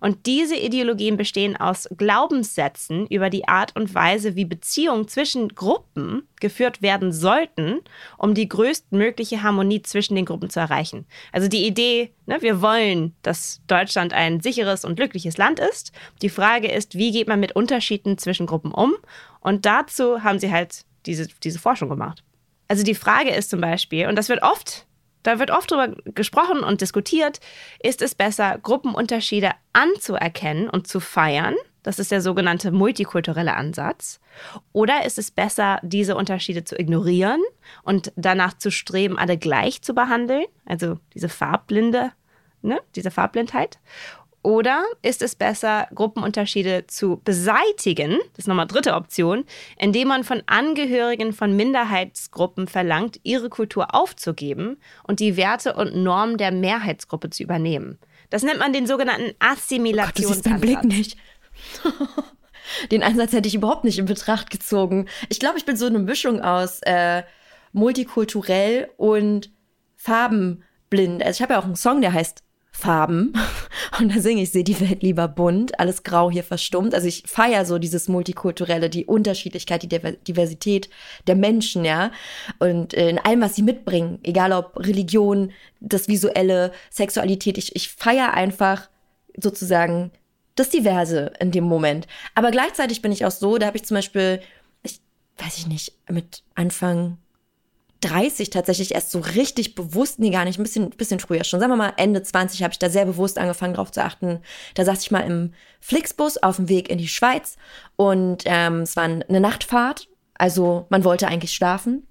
Und diese Ideologien bestehen aus Glaubenssätzen über die Art und Weise, wie Beziehungen zwischen Gruppen geführt werden sollten, um die größtmögliche Harmonie zwischen den Gruppen zu erreichen. Also die Idee, ne, wir wollen, dass Deutschland ein sicheres und glückliches Land ist. Die Frage ist, wie geht man mit Unterschieden zwischen Gruppen um? Und dazu haben sie halt diese, diese Forschung gemacht. Also die Frage ist zum Beispiel, und das wird oft da wird oft darüber gesprochen und diskutiert, ist es besser, Gruppenunterschiede anzuerkennen und zu feiern? Das ist der sogenannte multikulturelle Ansatz. Oder ist es besser, diese Unterschiede zu ignorieren und danach zu streben, alle gleich zu behandeln? Also diese Farbblinde, ne? diese Farbblindheit. Oder ist es besser, Gruppenunterschiede zu beseitigen, das ist nochmal dritte Option, indem man von Angehörigen von Minderheitsgruppen verlangt, ihre Kultur aufzugeben und die Werte und Normen der Mehrheitsgruppe zu übernehmen? Das nennt man den sogenannten Assimilationsansatz. Oh Gott, du siehst Blick nicht. den Ansatz hätte ich überhaupt nicht in Betracht gezogen. Ich glaube, ich bin so eine Mischung aus äh, multikulturell und farbenblind. Also ich habe ja auch einen Song, der heißt Farben. Und da singe ich, sehe die Welt lieber bunt, alles grau hier verstummt. Also ich feiere so dieses Multikulturelle, die Unterschiedlichkeit, die Diversität der Menschen, ja. Und äh, in allem, was sie mitbringen, egal ob Religion, das Visuelle, Sexualität, ich, ich feiere einfach sozusagen das Diverse in dem Moment. Aber gleichzeitig bin ich auch so, da habe ich zum Beispiel, ich weiß ich nicht, mit Anfang 30 tatsächlich erst so richtig bewusst, nee, gar nicht, ein bisschen, bisschen früher schon. Sagen wir mal, Ende 20 habe ich da sehr bewusst angefangen drauf zu achten. Da saß ich mal im Flixbus auf dem Weg in die Schweiz und ähm, es war eine Nachtfahrt. Also man wollte eigentlich schlafen.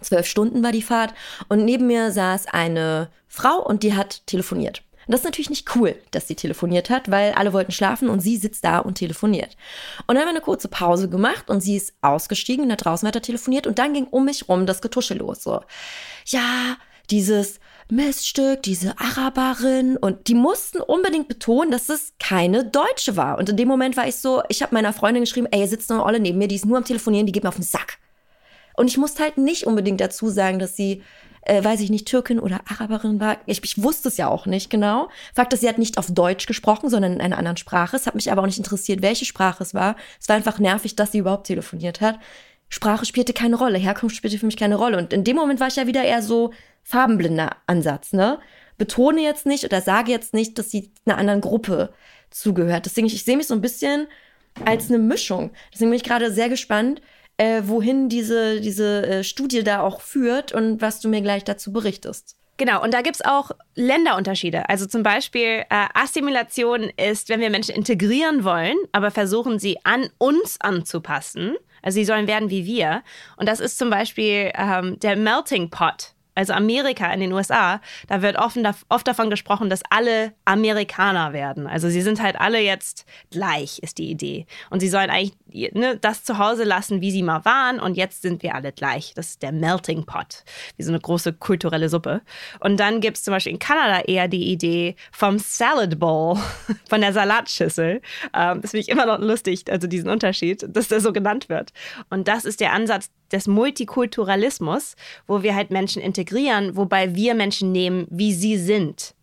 Zwölf Stunden war die Fahrt und neben mir saß eine Frau und die hat telefoniert. Und das ist natürlich nicht cool, dass sie telefoniert hat, weil alle wollten schlafen und sie sitzt da und telefoniert. Und dann haben wir eine kurze Pause gemacht und sie ist ausgestiegen und da draußen weiter telefoniert und dann ging um mich rum das Getusche los. So, ja, dieses Miststück, diese Araberin und die mussten unbedingt betonen, dass es keine Deutsche war. Und in dem Moment war ich so, ich habe meiner Freundin geschrieben, ey, hier sitzt eine Olle neben mir, die ist nur am Telefonieren, die geht mir auf den Sack. Und ich musste halt nicht unbedingt dazu sagen, dass sie äh, weiß ich nicht, Türkin oder Araberin war. Ich, ich wusste es ja auch nicht genau. Fakt ist, sie hat nicht auf Deutsch gesprochen, sondern in einer anderen Sprache. Es hat mich aber auch nicht interessiert, welche Sprache es war. Es war einfach nervig, dass sie überhaupt telefoniert hat. Sprache spielte keine Rolle, Herkunft spielte für mich keine Rolle. Und in dem Moment war ich ja wieder eher so farbenblinder Ansatz, ne? Betone jetzt nicht oder sage jetzt nicht, dass sie einer anderen Gruppe zugehört. Deswegen, ich, ich sehe mich so ein bisschen als eine Mischung. Deswegen bin ich gerade sehr gespannt, äh, wohin diese, diese äh, Studie da auch führt und was du mir gleich dazu berichtest. Genau, und da gibt es auch Länderunterschiede. Also zum Beispiel äh, Assimilation ist, wenn wir Menschen integrieren wollen, aber versuchen sie an uns anzupassen. Also sie sollen werden wie wir. Und das ist zum Beispiel ähm, der Melting Pot also Amerika in den USA, da wird oft, oft davon gesprochen, dass alle Amerikaner werden. Also sie sind halt alle jetzt gleich, ist die Idee. Und sie sollen eigentlich ne, das zu Hause lassen, wie sie mal waren. Und jetzt sind wir alle gleich. Das ist der Melting Pot, wie so eine große kulturelle Suppe. Und dann gibt es zum Beispiel in Kanada eher die Idee vom Salad Bowl, von der Salatschüssel. Ähm, das finde ich immer noch lustig, also diesen Unterschied, dass der so genannt wird. Und das ist der Ansatz des Multikulturalismus, wo wir halt Menschen integrieren, wobei wir Menschen nehmen, wie sie sind.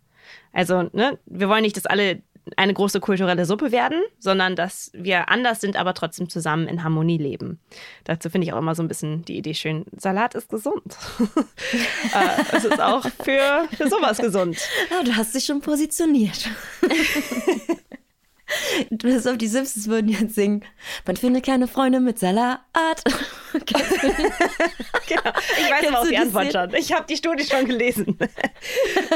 Also, ne, wir wollen nicht, dass alle eine große kulturelle Suppe werden, sondern dass wir anders sind, aber trotzdem zusammen in Harmonie leben. Dazu finde ich auch immer so ein bisschen die Idee schön. Salat ist gesund. Äh, es ist auch für, für sowas gesund. Ja, du hast dich schon positioniert. Du hast auf die Simpsons würden jetzt singen. Man findet keine Freunde mit Salat. genau. Ich weiß aber auch die Antwort schon. Ich habe die Studie schon gelesen.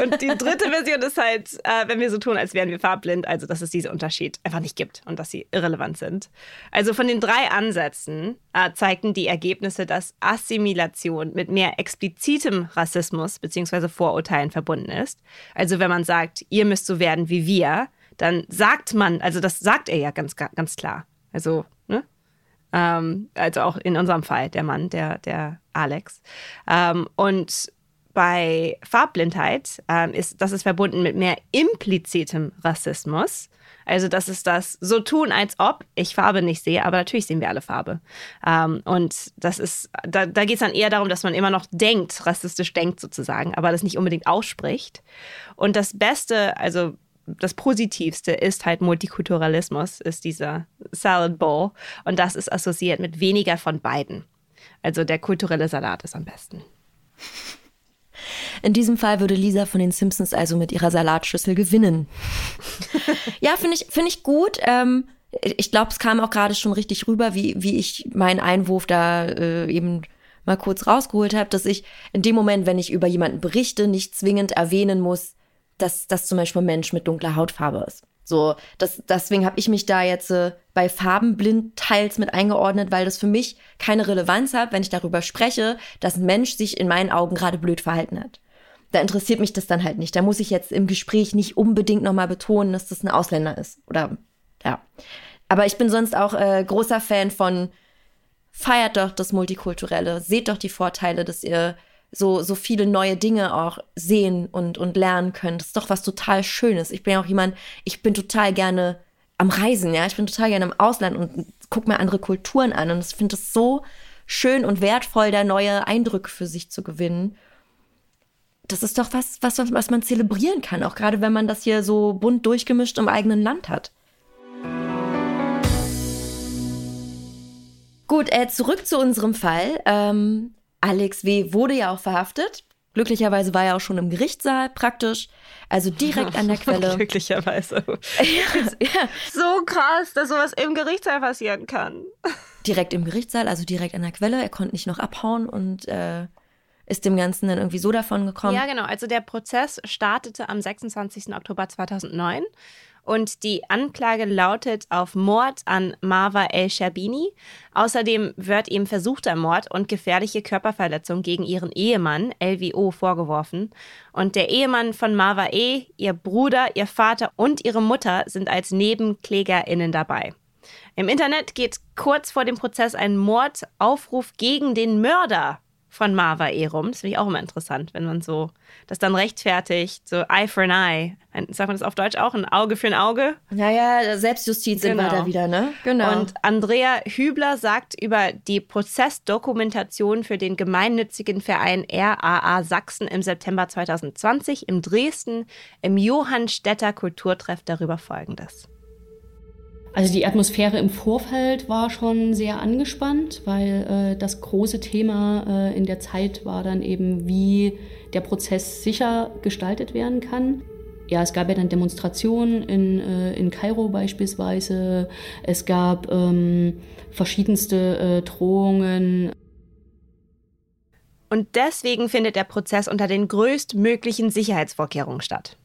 Und die dritte Version ist halt, äh, wenn wir so tun, als wären wir farbblind, also dass es diesen Unterschied einfach nicht gibt und dass sie irrelevant sind. Also von den drei Ansätzen äh, zeigten die Ergebnisse, dass Assimilation mit mehr explizitem Rassismus bzw. Vorurteilen verbunden ist. Also wenn man sagt, ihr müsst so werden wie wir, dann sagt man, also das sagt er ja ganz, ganz klar. Also, ne? Ähm, also auch in unserem Fall, der Mann, der, der Alex. Ähm, und bei Farbblindheit ähm, ist, das ist verbunden mit mehr implizitem Rassismus. Also das ist das so tun, als ob ich Farbe nicht sehe, aber natürlich sehen wir alle Farbe. Ähm, und das ist, da, da geht es dann eher darum, dass man immer noch denkt, rassistisch denkt sozusagen, aber das nicht unbedingt ausspricht. Und das Beste, also das Positivste ist halt Multikulturalismus, ist dieser Salad Bowl. Und das ist assoziiert mit weniger von beiden. Also der kulturelle Salat ist am besten. In diesem Fall würde Lisa von den Simpsons also mit ihrer Salatschüssel gewinnen. ja, finde ich, find ich gut. Ähm, ich glaube, es kam auch gerade schon richtig rüber, wie, wie ich meinen Einwurf da äh, eben mal kurz rausgeholt habe, dass ich in dem Moment, wenn ich über jemanden berichte, nicht zwingend erwähnen muss, dass das zum Beispiel ein Mensch mit dunkler Hautfarbe ist. So, das, deswegen habe ich mich da jetzt äh, bei Farbenblind teils mit eingeordnet, weil das für mich keine Relevanz hat, wenn ich darüber spreche, dass ein Mensch sich in meinen Augen gerade blöd verhalten hat. Da interessiert mich das dann halt nicht. Da muss ich jetzt im Gespräch nicht unbedingt nochmal betonen, dass das ein Ausländer ist. Oder ja. Aber ich bin sonst auch äh, großer Fan von feiert doch das Multikulturelle, seht doch die Vorteile, dass ihr so, so viele neue Dinge auch sehen und, und lernen können. Das ist doch was total Schönes. Ich bin ja auch jemand, ich bin total gerne am Reisen, ja. Ich bin total gerne im Ausland und gucke mir andere Kulturen an. Und ich finde es so schön und wertvoll, da neue Eindrücke für sich zu gewinnen. Das ist doch was, was, was man zelebrieren kann, auch gerade wenn man das hier so bunt durchgemischt im eigenen Land hat. Gut, äh, zurück zu unserem Fall. Ähm, Alex W. wurde ja auch verhaftet. Glücklicherweise war er auch schon im Gerichtssaal praktisch, also direkt an der Quelle. Glücklicherweise. ja. So krass, dass sowas im Gerichtssaal passieren kann. Direkt im Gerichtssaal, also direkt an der Quelle. Er konnte nicht noch abhauen und äh, ist dem Ganzen dann irgendwie so davon gekommen. Ja, genau. Also der Prozess startete am 26. Oktober 2009 und die Anklage lautet auf Mord an Marwa El-Sherbini. Außerdem wird ihm versuchter Mord und gefährliche Körperverletzung gegen ihren Ehemann LWO vorgeworfen. Und der Ehemann von Marwa E., ihr Bruder, ihr Vater und ihre Mutter sind als NebenklägerInnen dabei. Im Internet geht kurz vor dem Prozess ein Mordaufruf gegen den Mörder von Marva eh rum. Das finde ich auch immer interessant, wenn man so das dann rechtfertigt, so Eye for an Eye. Sagt man das auf Deutsch auch? Ein Auge für ein Auge? Naja, Selbstjustiz genau. sind wir da wieder, ne? Genau. Und Andrea Hübler sagt über die Prozessdokumentation für den gemeinnützigen Verein RAA Sachsen im September 2020 im Dresden im Johannstädter Kulturtreff darüber folgendes. Also die Atmosphäre im Vorfeld war schon sehr angespannt, weil äh, das große Thema äh, in der Zeit war dann eben, wie der Prozess sicher gestaltet werden kann. Ja, es gab ja dann Demonstrationen in, äh, in Kairo beispielsweise. Es gab ähm, verschiedenste äh, Drohungen. Und deswegen findet der Prozess unter den größtmöglichen Sicherheitsvorkehrungen statt.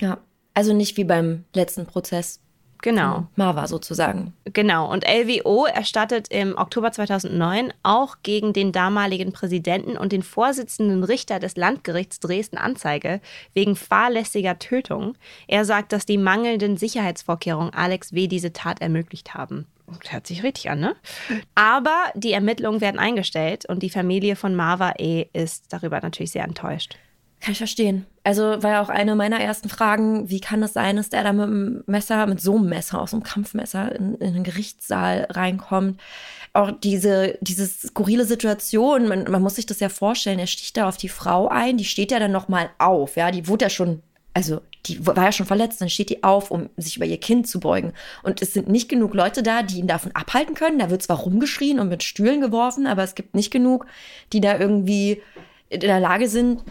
Ja, also nicht wie beim letzten Prozess. Genau. Marva sozusagen. Genau. Und LWO erstattet im Oktober 2009 auch gegen den damaligen Präsidenten und den Vorsitzenden Richter des Landgerichts Dresden Anzeige wegen fahrlässiger Tötung. Er sagt, dass die mangelnden Sicherheitsvorkehrungen Alex W. diese Tat ermöglicht haben. Hört sich richtig an, ne? Aber die Ermittlungen werden eingestellt und die Familie von Marva E. ist darüber natürlich sehr enttäuscht. Kann ich verstehen. Also war ja auch eine meiner ersten Fragen, wie kann es sein, dass der da mit einem Messer, mit so einem Messer, aus einem Kampfmesser in, in den Gerichtssaal reinkommt. Auch diese, diese skurrile Situation, man, man muss sich das ja vorstellen, er sticht da auf die Frau ein, die steht ja dann nochmal auf, ja, die wurde ja schon, also die war ja schon verletzt, dann steht die auf, um sich über ihr Kind zu beugen. Und es sind nicht genug Leute da, die ihn davon abhalten können. Da wird zwar rumgeschrien und mit Stühlen geworfen, aber es gibt nicht genug, die da irgendwie in der Lage sind,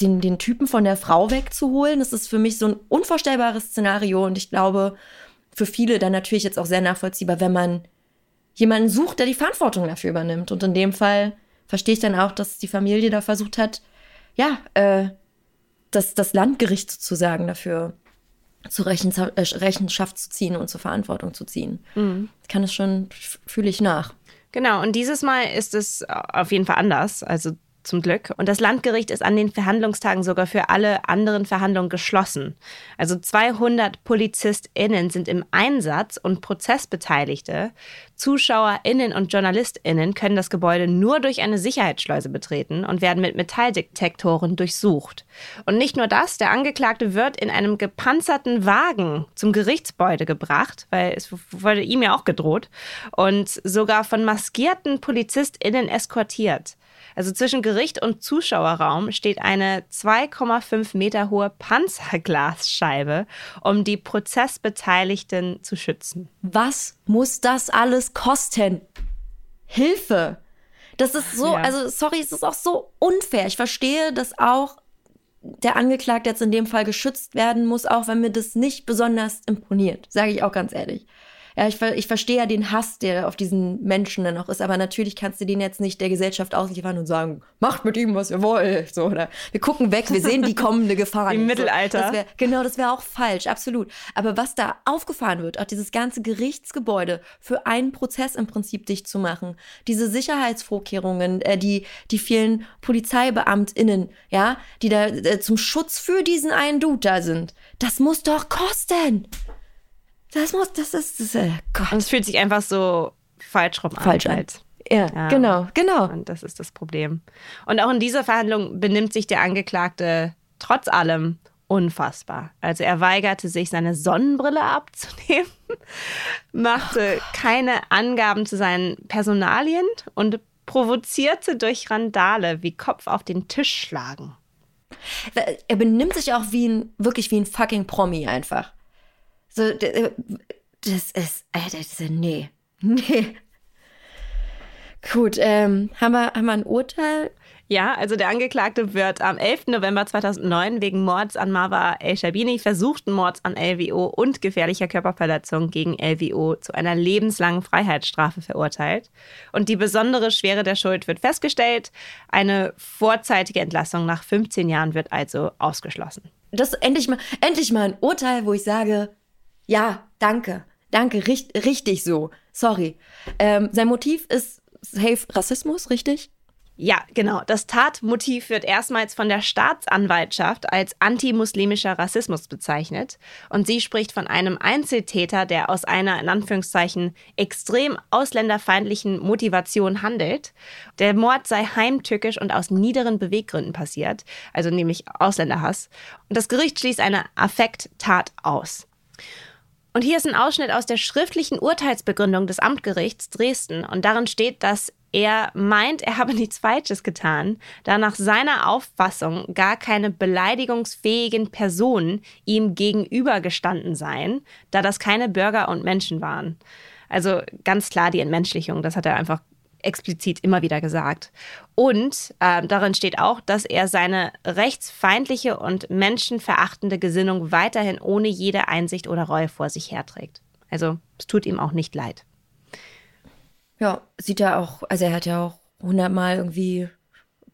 den, den Typen von der Frau wegzuholen. Das ist für mich so ein unvorstellbares Szenario und ich glaube, für viele dann natürlich jetzt auch sehr nachvollziehbar, wenn man jemanden sucht, der die Verantwortung dafür übernimmt. Und in dem Fall verstehe ich dann auch, dass die Familie da versucht hat, ja, äh, das, das Landgericht sozusagen dafür zur äh, Rechenschaft zu ziehen und zur Verantwortung zu ziehen. Mhm. Kann es schon, fühle ich nach. Genau, und dieses Mal ist es auf jeden Fall anders. Also zum Glück. Und das Landgericht ist an den Verhandlungstagen sogar für alle anderen Verhandlungen geschlossen. Also 200 PolizistInnen sind im Einsatz und Prozessbeteiligte. ZuschauerInnen und JournalistInnen können das Gebäude nur durch eine Sicherheitsschleuse betreten und werden mit Metalldetektoren durchsucht. Und nicht nur das, der Angeklagte wird in einem gepanzerten Wagen zum Gerichtsgebäude gebracht, weil es wurde ihm ja auch gedroht, und sogar von maskierten PolizistInnen eskortiert. Also zwischen Gericht und Zuschauerraum steht eine 2,5 Meter hohe Panzerglasscheibe, um die Prozessbeteiligten zu schützen. Was muss das alles kosten? Hilfe! Das ist so, ja. also sorry, es ist auch so unfair. Ich verstehe, dass auch der Angeklagte jetzt in dem Fall geschützt werden muss, auch wenn mir das nicht besonders imponiert, sage ich auch ganz ehrlich. Ja, ich, ich verstehe ja den Hass, der auf diesen Menschen dann noch ist, aber natürlich kannst du den jetzt nicht der Gesellschaft ausliefern und sagen, macht mit ihm, was ihr wollt. So, oder wir gucken weg, wir sehen die kommende Gefahr. Im Mittelalter. Das wär, genau, das wäre auch falsch, absolut. Aber was da aufgefahren wird, auch dieses ganze Gerichtsgebäude für einen Prozess im Prinzip dicht zu machen, diese Sicherheitsvorkehrungen, äh, die, die vielen PolizeibeamtInnen, ja, die da äh, zum Schutz für diesen einen Dude da sind, das muss doch kosten. Das muss, das ist, das, äh, Gott. Und es fühlt sich einfach so falsch rum an. Falsch an. Halt. Ja, ja, genau, genau. Und das ist das Problem. Und auch in dieser Verhandlung benimmt sich der Angeklagte trotz allem unfassbar. Also er weigerte sich, seine Sonnenbrille abzunehmen, machte keine Angaben zu seinen Personalien und provozierte durch Randale wie Kopf auf den Tisch schlagen. Er benimmt sich auch wie ein, wirklich wie ein fucking Promi einfach. So, äh, das ist, Alter, das ist, nee, nee. Gut, ähm, haben, wir, haben wir ein Urteil? Ja, also der Angeklagte wird am 11. November 2009 wegen Mords an Marwa El-Shabini, versuchten Mords an LWO und gefährlicher Körperverletzung gegen LWO zu einer lebenslangen Freiheitsstrafe verurteilt. Und die besondere Schwere der Schuld wird festgestellt. Eine vorzeitige Entlassung nach 15 Jahren wird also ausgeschlossen. Das ist endlich mal, endlich mal ein Urteil, wo ich sage, ja, danke. Danke, richt, richtig so. Sorry. Ähm, sein Motiv ist Safe Rassismus, richtig? Ja, genau. Das Tatmotiv wird erstmals von der Staatsanwaltschaft als antimuslimischer Rassismus bezeichnet. Und sie spricht von einem Einzeltäter, der aus einer, in Anführungszeichen, extrem ausländerfeindlichen Motivation handelt. Der Mord sei heimtückisch und aus niederen Beweggründen passiert, also nämlich Ausländerhass. Und das Gericht schließt eine Affekttat aus. Und hier ist ein Ausschnitt aus der schriftlichen Urteilsbegründung des Amtgerichts Dresden. Und darin steht, dass er meint, er habe nichts Falsches getan, da nach seiner Auffassung gar keine beleidigungsfähigen Personen ihm gegenübergestanden seien, da das keine Bürger und Menschen waren. Also ganz klar die Entmenschlichung, das hat er einfach explizit immer wieder gesagt. Und äh, darin steht auch, dass er seine rechtsfeindliche und menschenverachtende Gesinnung weiterhin ohne jede Einsicht oder Reue vor sich herträgt. Also es tut ihm auch nicht leid. Ja, sieht er auch, also er hat ja auch hundertmal irgendwie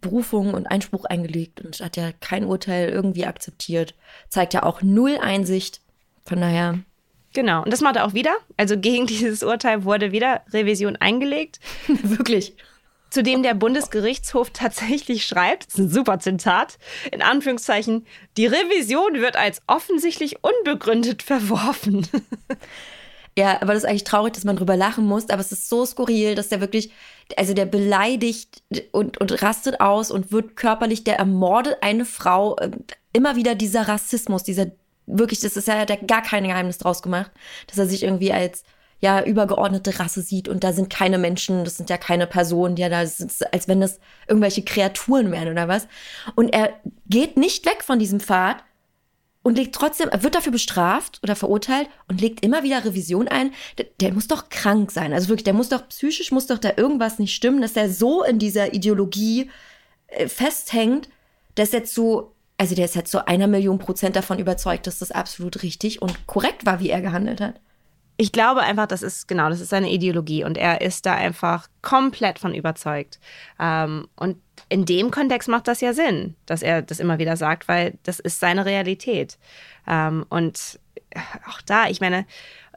Berufung und Einspruch eingelegt und hat ja kein Urteil irgendwie akzeptiert. Zeigt ja auch null Einsicht. Von daher Genau, und das macht er auch wieder. Also gegen dieses Urteil wurde wieder Revision eingelegt. Wirklich. Zudem der Bundesgerichtshof tatsächlich schreibt, das ist ein super Zitat, in Anführungszeichen, die Revision wird als offensichtlich unbegründet verworfen. Ja, aber das ist eigentlich traurig, dass man drüber lachen muss, aber es ist so skurril, dass der wirklich, also der beleidigt und, und rastet aus und wird körperlich, der ermordet eine Frau. Äh, immer wieder dieser Rassismus, dieser wirklich, das ist ja, hat er gar kein Geheimnis draus gemacht, dass er sich irgendwie als ja übergeordnete Rasse sieht und da sind keine Menschen, das sind ja keine Personen, ja da sind, als wenn das irgendwelche Kreaturen wären oder was. Und er geht nicht weg von diesem Pfad und legt trotzdem, er wird dafür bestraft oder verurteilt und legt immer wieder Revision ein. Der, der, muss doch krank sein. Also wirklich, der muss doch psychisch, muss doch da irgendwas nicht stimmen, dass er so in dieser Ideologie äh, festhängt, dass jetzt so also der ist jetzt so einer Million Prozent davon überzeugt, dass das absolut richtig und korrekt war, wie er gehandelt hat. Ich glaube einfach, das ist genau, das ist seine Ideologie und er ist da einfach komplett von überzeugt. Ähm, und in dem Kontext macht das ja Sinn, dass er das immer wieder sagt, weil das ist seine Realität. Ähm, und auch da, ich meine,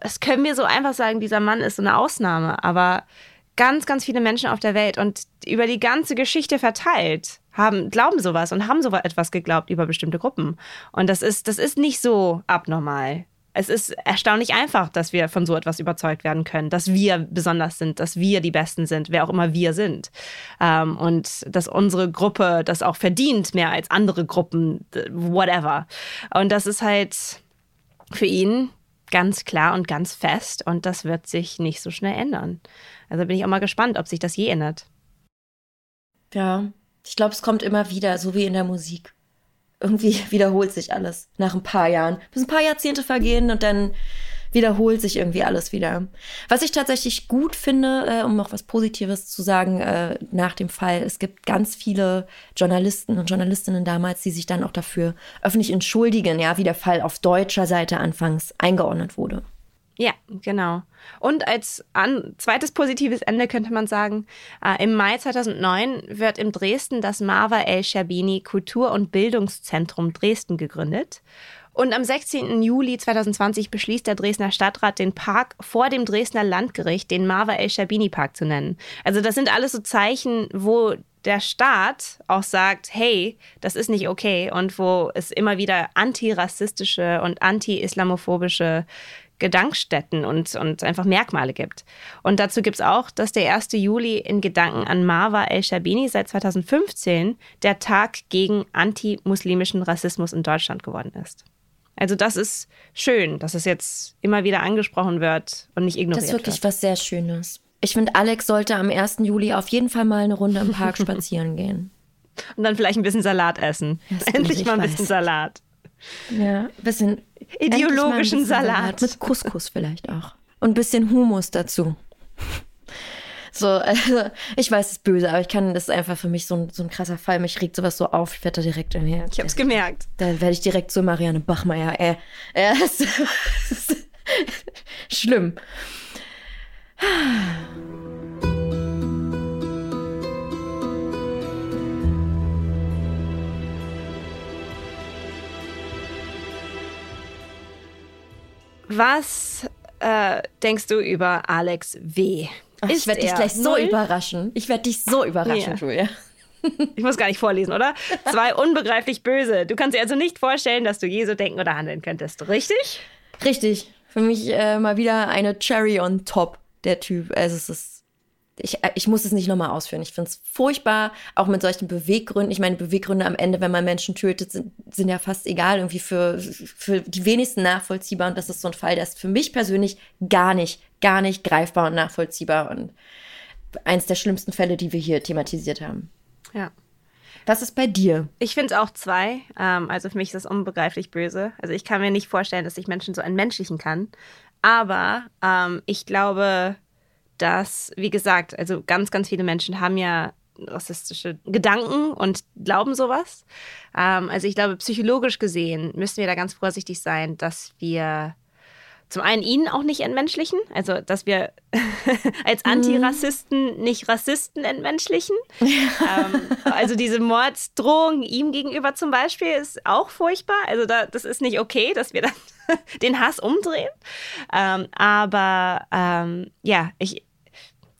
das können wir so einfach sagen, dieser Mann ist so eine Ausnahme, aber ganz, ganz viele Menschen auf der Welt und über die ganze Geschichte verteilt haben, glauben sowas und haben so etwas geglaubt über bestimmte Gruppen. Und das ist, das ist nicht so abnormal. Es ist erstaunlich einfach, dass wir von so etwas überzeugt werden können, dass wir besonders sind, dass wir die Besten sind, wer auch immer wir sind. Ähm, und dass unsere Gruppe das auch verdient, mehr als andere Gruppen, whatever. Und das ist halt für ihn ganz klar und ganz fest und das wird sich nicht so schnell ändern. Also bin ich auch mal gespannt, ob sich das je ändert. Ja, ich glaube, es kommt immer wieder, so wie in der Musik. Irgendwie wiederholt sich alles nach ein paar Jahren. Bis ein paar Jahrzehnte vergehen und dann wiederholt sich irgendwie alles wieder. Was ich tatsächlich gut finde, äh, um noch was Positives zu sagen äh, nach dem Fall, es gibt ganz viele Journalisten und Journalistinnen damals, die sich dann auch dafür öffentlich entschuldigen, ja, wie der Fall auf deutscher Seite anfangs eingeordnet wurde. Ja, genau. Und als an, zweites positives Ende könnte man sagen, äh, im Mai 2009 wird in Dresden das Marva El Scherbini Kultur- und Bildungszentrum Dresden gegründet. Und am 16. Juli 2020 beschließt der Dresdner Stadtrat, den Park vor dem Dresdner Landgericht den Marva El Scherbini Park zu nennen. Also das sind alles so Zeichen, wo der Staat auch sagt, hey, das ist nicht okay und wo es immer wieder antirassistische und anti-islamophobische Gedankstätten und, und einfach Merkmale gibt. Und dazu gibt es auch, dass der 1. Juli in Gedanken an Marwa El-Shabini seit 2015 der Tag gegen antimuslimischen Rassismus in Deutschland geworden ist. Also das ist schön, dass es jetzt immer wieder angesprochen wird und nicht ignoriert wird. Das ist wirklich wird. was sehr Schönes. Ich finde, Alex sollte am 1. Juli auf jeden Fall mal eine Runde im Park spazieren gehen. Und dann vielleicht ein bisschen Salat essen. Endlich mal ein bisschen Salat. Ja, ein bisschen ideologischen bisschen Salat. Salat. Mit Couscous vielleicht auch. Und ein bisschen Humus dazu. So, also ich weiß, es ist böse, aber ich kann, das ist einfach für mich so ein, so ein krasser Fall. Mich regt sowas so auf. Ich werde da direkt in hier. Ich hab's gemerkt. Da werde ich direkt so Marianne Bachmeier. Äh, äh, das ist schlimm. Was äh, denkst du über Alex W? Ach, ich werde dich gleich so überraschen. Ich werde dich so überraschen, ja. Julia. Ich muss gar nicht vorlesen, oder? Zwei unbegreiflich böse. Du kannst dir also nicht vorstellen, dass du je so denken oder handeln könntest, richtig? Richtig. Für mich äh, mal wieder eine Cherry on top, der Typ. Also es ist ich, äh, ich muss es nicht nochmal ausführen. Ich finde es furchtbar, auch mit solchen Beweggründen. Ich meine, Beweggründe am Ende, wenn man Menschen tötet, sind, sind ja fast egal, irgendwie für, für die wenigsten nachvollziehbar. Und das ist so ein Fall, der ist für mich persönlich gar nicht, gar nicht greifbar und nachvollziehbar. Und eins der schlimmsten Fälle, die wir hier thematisiert haben. Ja. Was ist bei dir? Ich finde es auch zwei. Ähm, also für mich ist das unbegreiflich böse. Also ich kann mir nicht vorstellen, dass ich Menschen so entmenschlichen kann. Aber ähm, ich glaube, dass, wie gesagt, also ganz, ganz viele Menschen haben ja rassistische Gedanken und glauben sowas. Ähm, also ich glaube, psychologisch gesehen müssen wir da ganz vorsichtig sein, dass wir zum einen ihnen auch nicht entmenschlichen, also dass wir als mhm. Antirassisten nicht Rassisten entmenschlichen. ähm, also diese Morddrohung ihm gegenüber zum Beispiel ist auch furchtbar. Also da, das ist nicht okay, dass wir dann den Hass umdrehen. Ähm, aber ähm, ja, ich,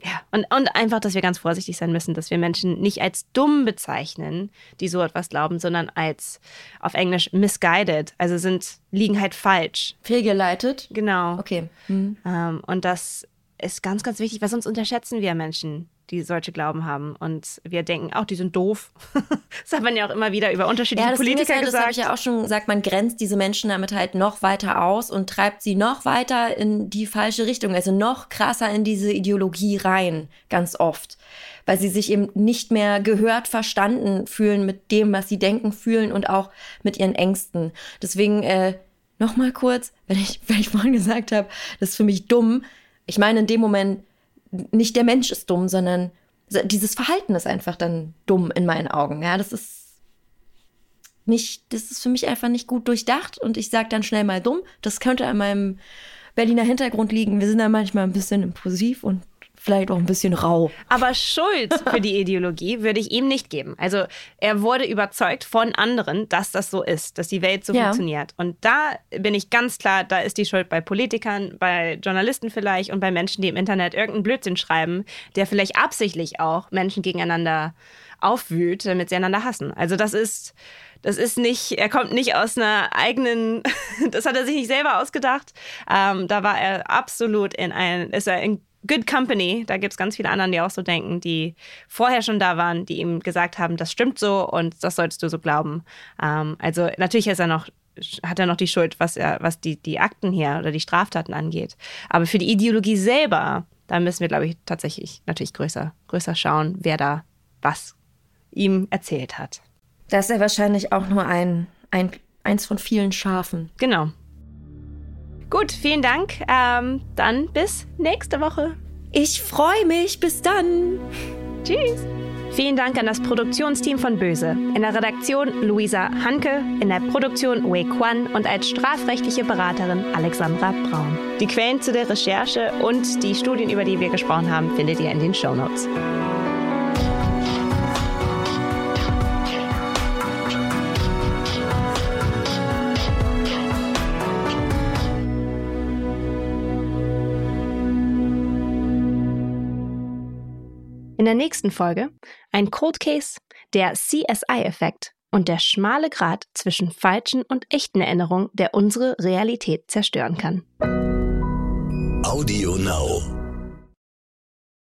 ja, und, und einfach, dass wir ganz vorsichtig sein müssen, dass wir Menschen nicht als dumm bezeichnen, die so etwas glauben, sondern als auf Englisch misguided, also sind, liegen halt falsch. Fehlgeleitet? Genau. Okay. Mhm. Ähm, und das ist ganz, ganz wichtig, weil sonst unterschätzen wir Menschen die solche Glauben haben. Und wir denken, auch die sind doof. das hat man ja auch immer wieder über unterschiedliche ja, Politiker ja, gesagt. Das habe ich ja auch schon gesagt, man grenzt diese Menschen damit halt noch weiter aus und treibt sie noch weiter in die falsche Richtung, also noch krasser in diese Ideologie rein, ganz oft. Weil sie sich eben nicht mehr gehört, verstanden fühlen mit dem, was sie denken, fühlen und auch mit ihren Ängsten. Deswegen, äh, nochmal kurz, wenn ich, wenn ich vorhin gesagt habe, das ist für mich dumm. Ich meine, in dem Moment nicht der Mensch ist dumm, sondern dieses Verhalten ist einfach dann dumm in meinen Augen. Ja, das ist nicht, das ist für mich einfach nicht gut durchdacht und ich sage dann schnell mal dumm. Das könnte an meinem Berliner Hintergrund liegen. Wir sind da manchmal ein bisschen impulsiv und vielleicht auch ein bisschen rau. Aber Schuld für die Ideologie würde ich ihm nicht geben. Also er wurde überzeugt von anderen, dass das so ist, dass die Welt so Ja. funktioniert. Und da bin ich ganz klar, da ist die Schuld bei Politikern, bei Journalisten vielleicht und bei Menschen, die im Internet irgendeinen Blödsinn schreiben, der vielleicht absichtlich auch Menschen gegeneinander aufwühlt, damit sie einander hassen. Also das ist, das ist nicht, er kommt nicht aus einer eigenen, das hat er sich nicht selber ausgedacht. Ähm, da war er absolut in ein, ist er in Good Company. Da gibt es ganz viele anderen, die auch so denken, die vorher schon da waren, die ihm gesagt haben, das stimmt so und das solltest du so glauben. Ähm, also natürlich ist er noch hat er noch die Schuld, was er, was die, die Akten hier oder die Straftaten angeht. Aber für die Ideologie selber, da müssen wir, glaube ich, tatsächlich natürlich größer, größer schauen, wer da was ihm erzählt hat. Da ist er wahrscheinlich auch nur ein, ein eins von vielen Schafen. Genau. Gut, vielen Dank. Ähm, dann bis nächste Woche. Ich freue mich. Bis dann. Tschüss. Vielen Dank an das Produktionsteam von Böse. In der Redaktion Luisa Hanke, in der Produktion Wei Quan und als strafrechtliche Beraterin Alexandra Braun. Die Quellen zu der Recherche und die Studien, über die wir gesprochen haben, findet ihr in den Shownotes. In der nächsten Folge ein Cold Case, der CSI-Effekt und der schmale Grat zwischen falschen und echten Erinnerungen, der unsere Realität zerstören kann. Audio Now.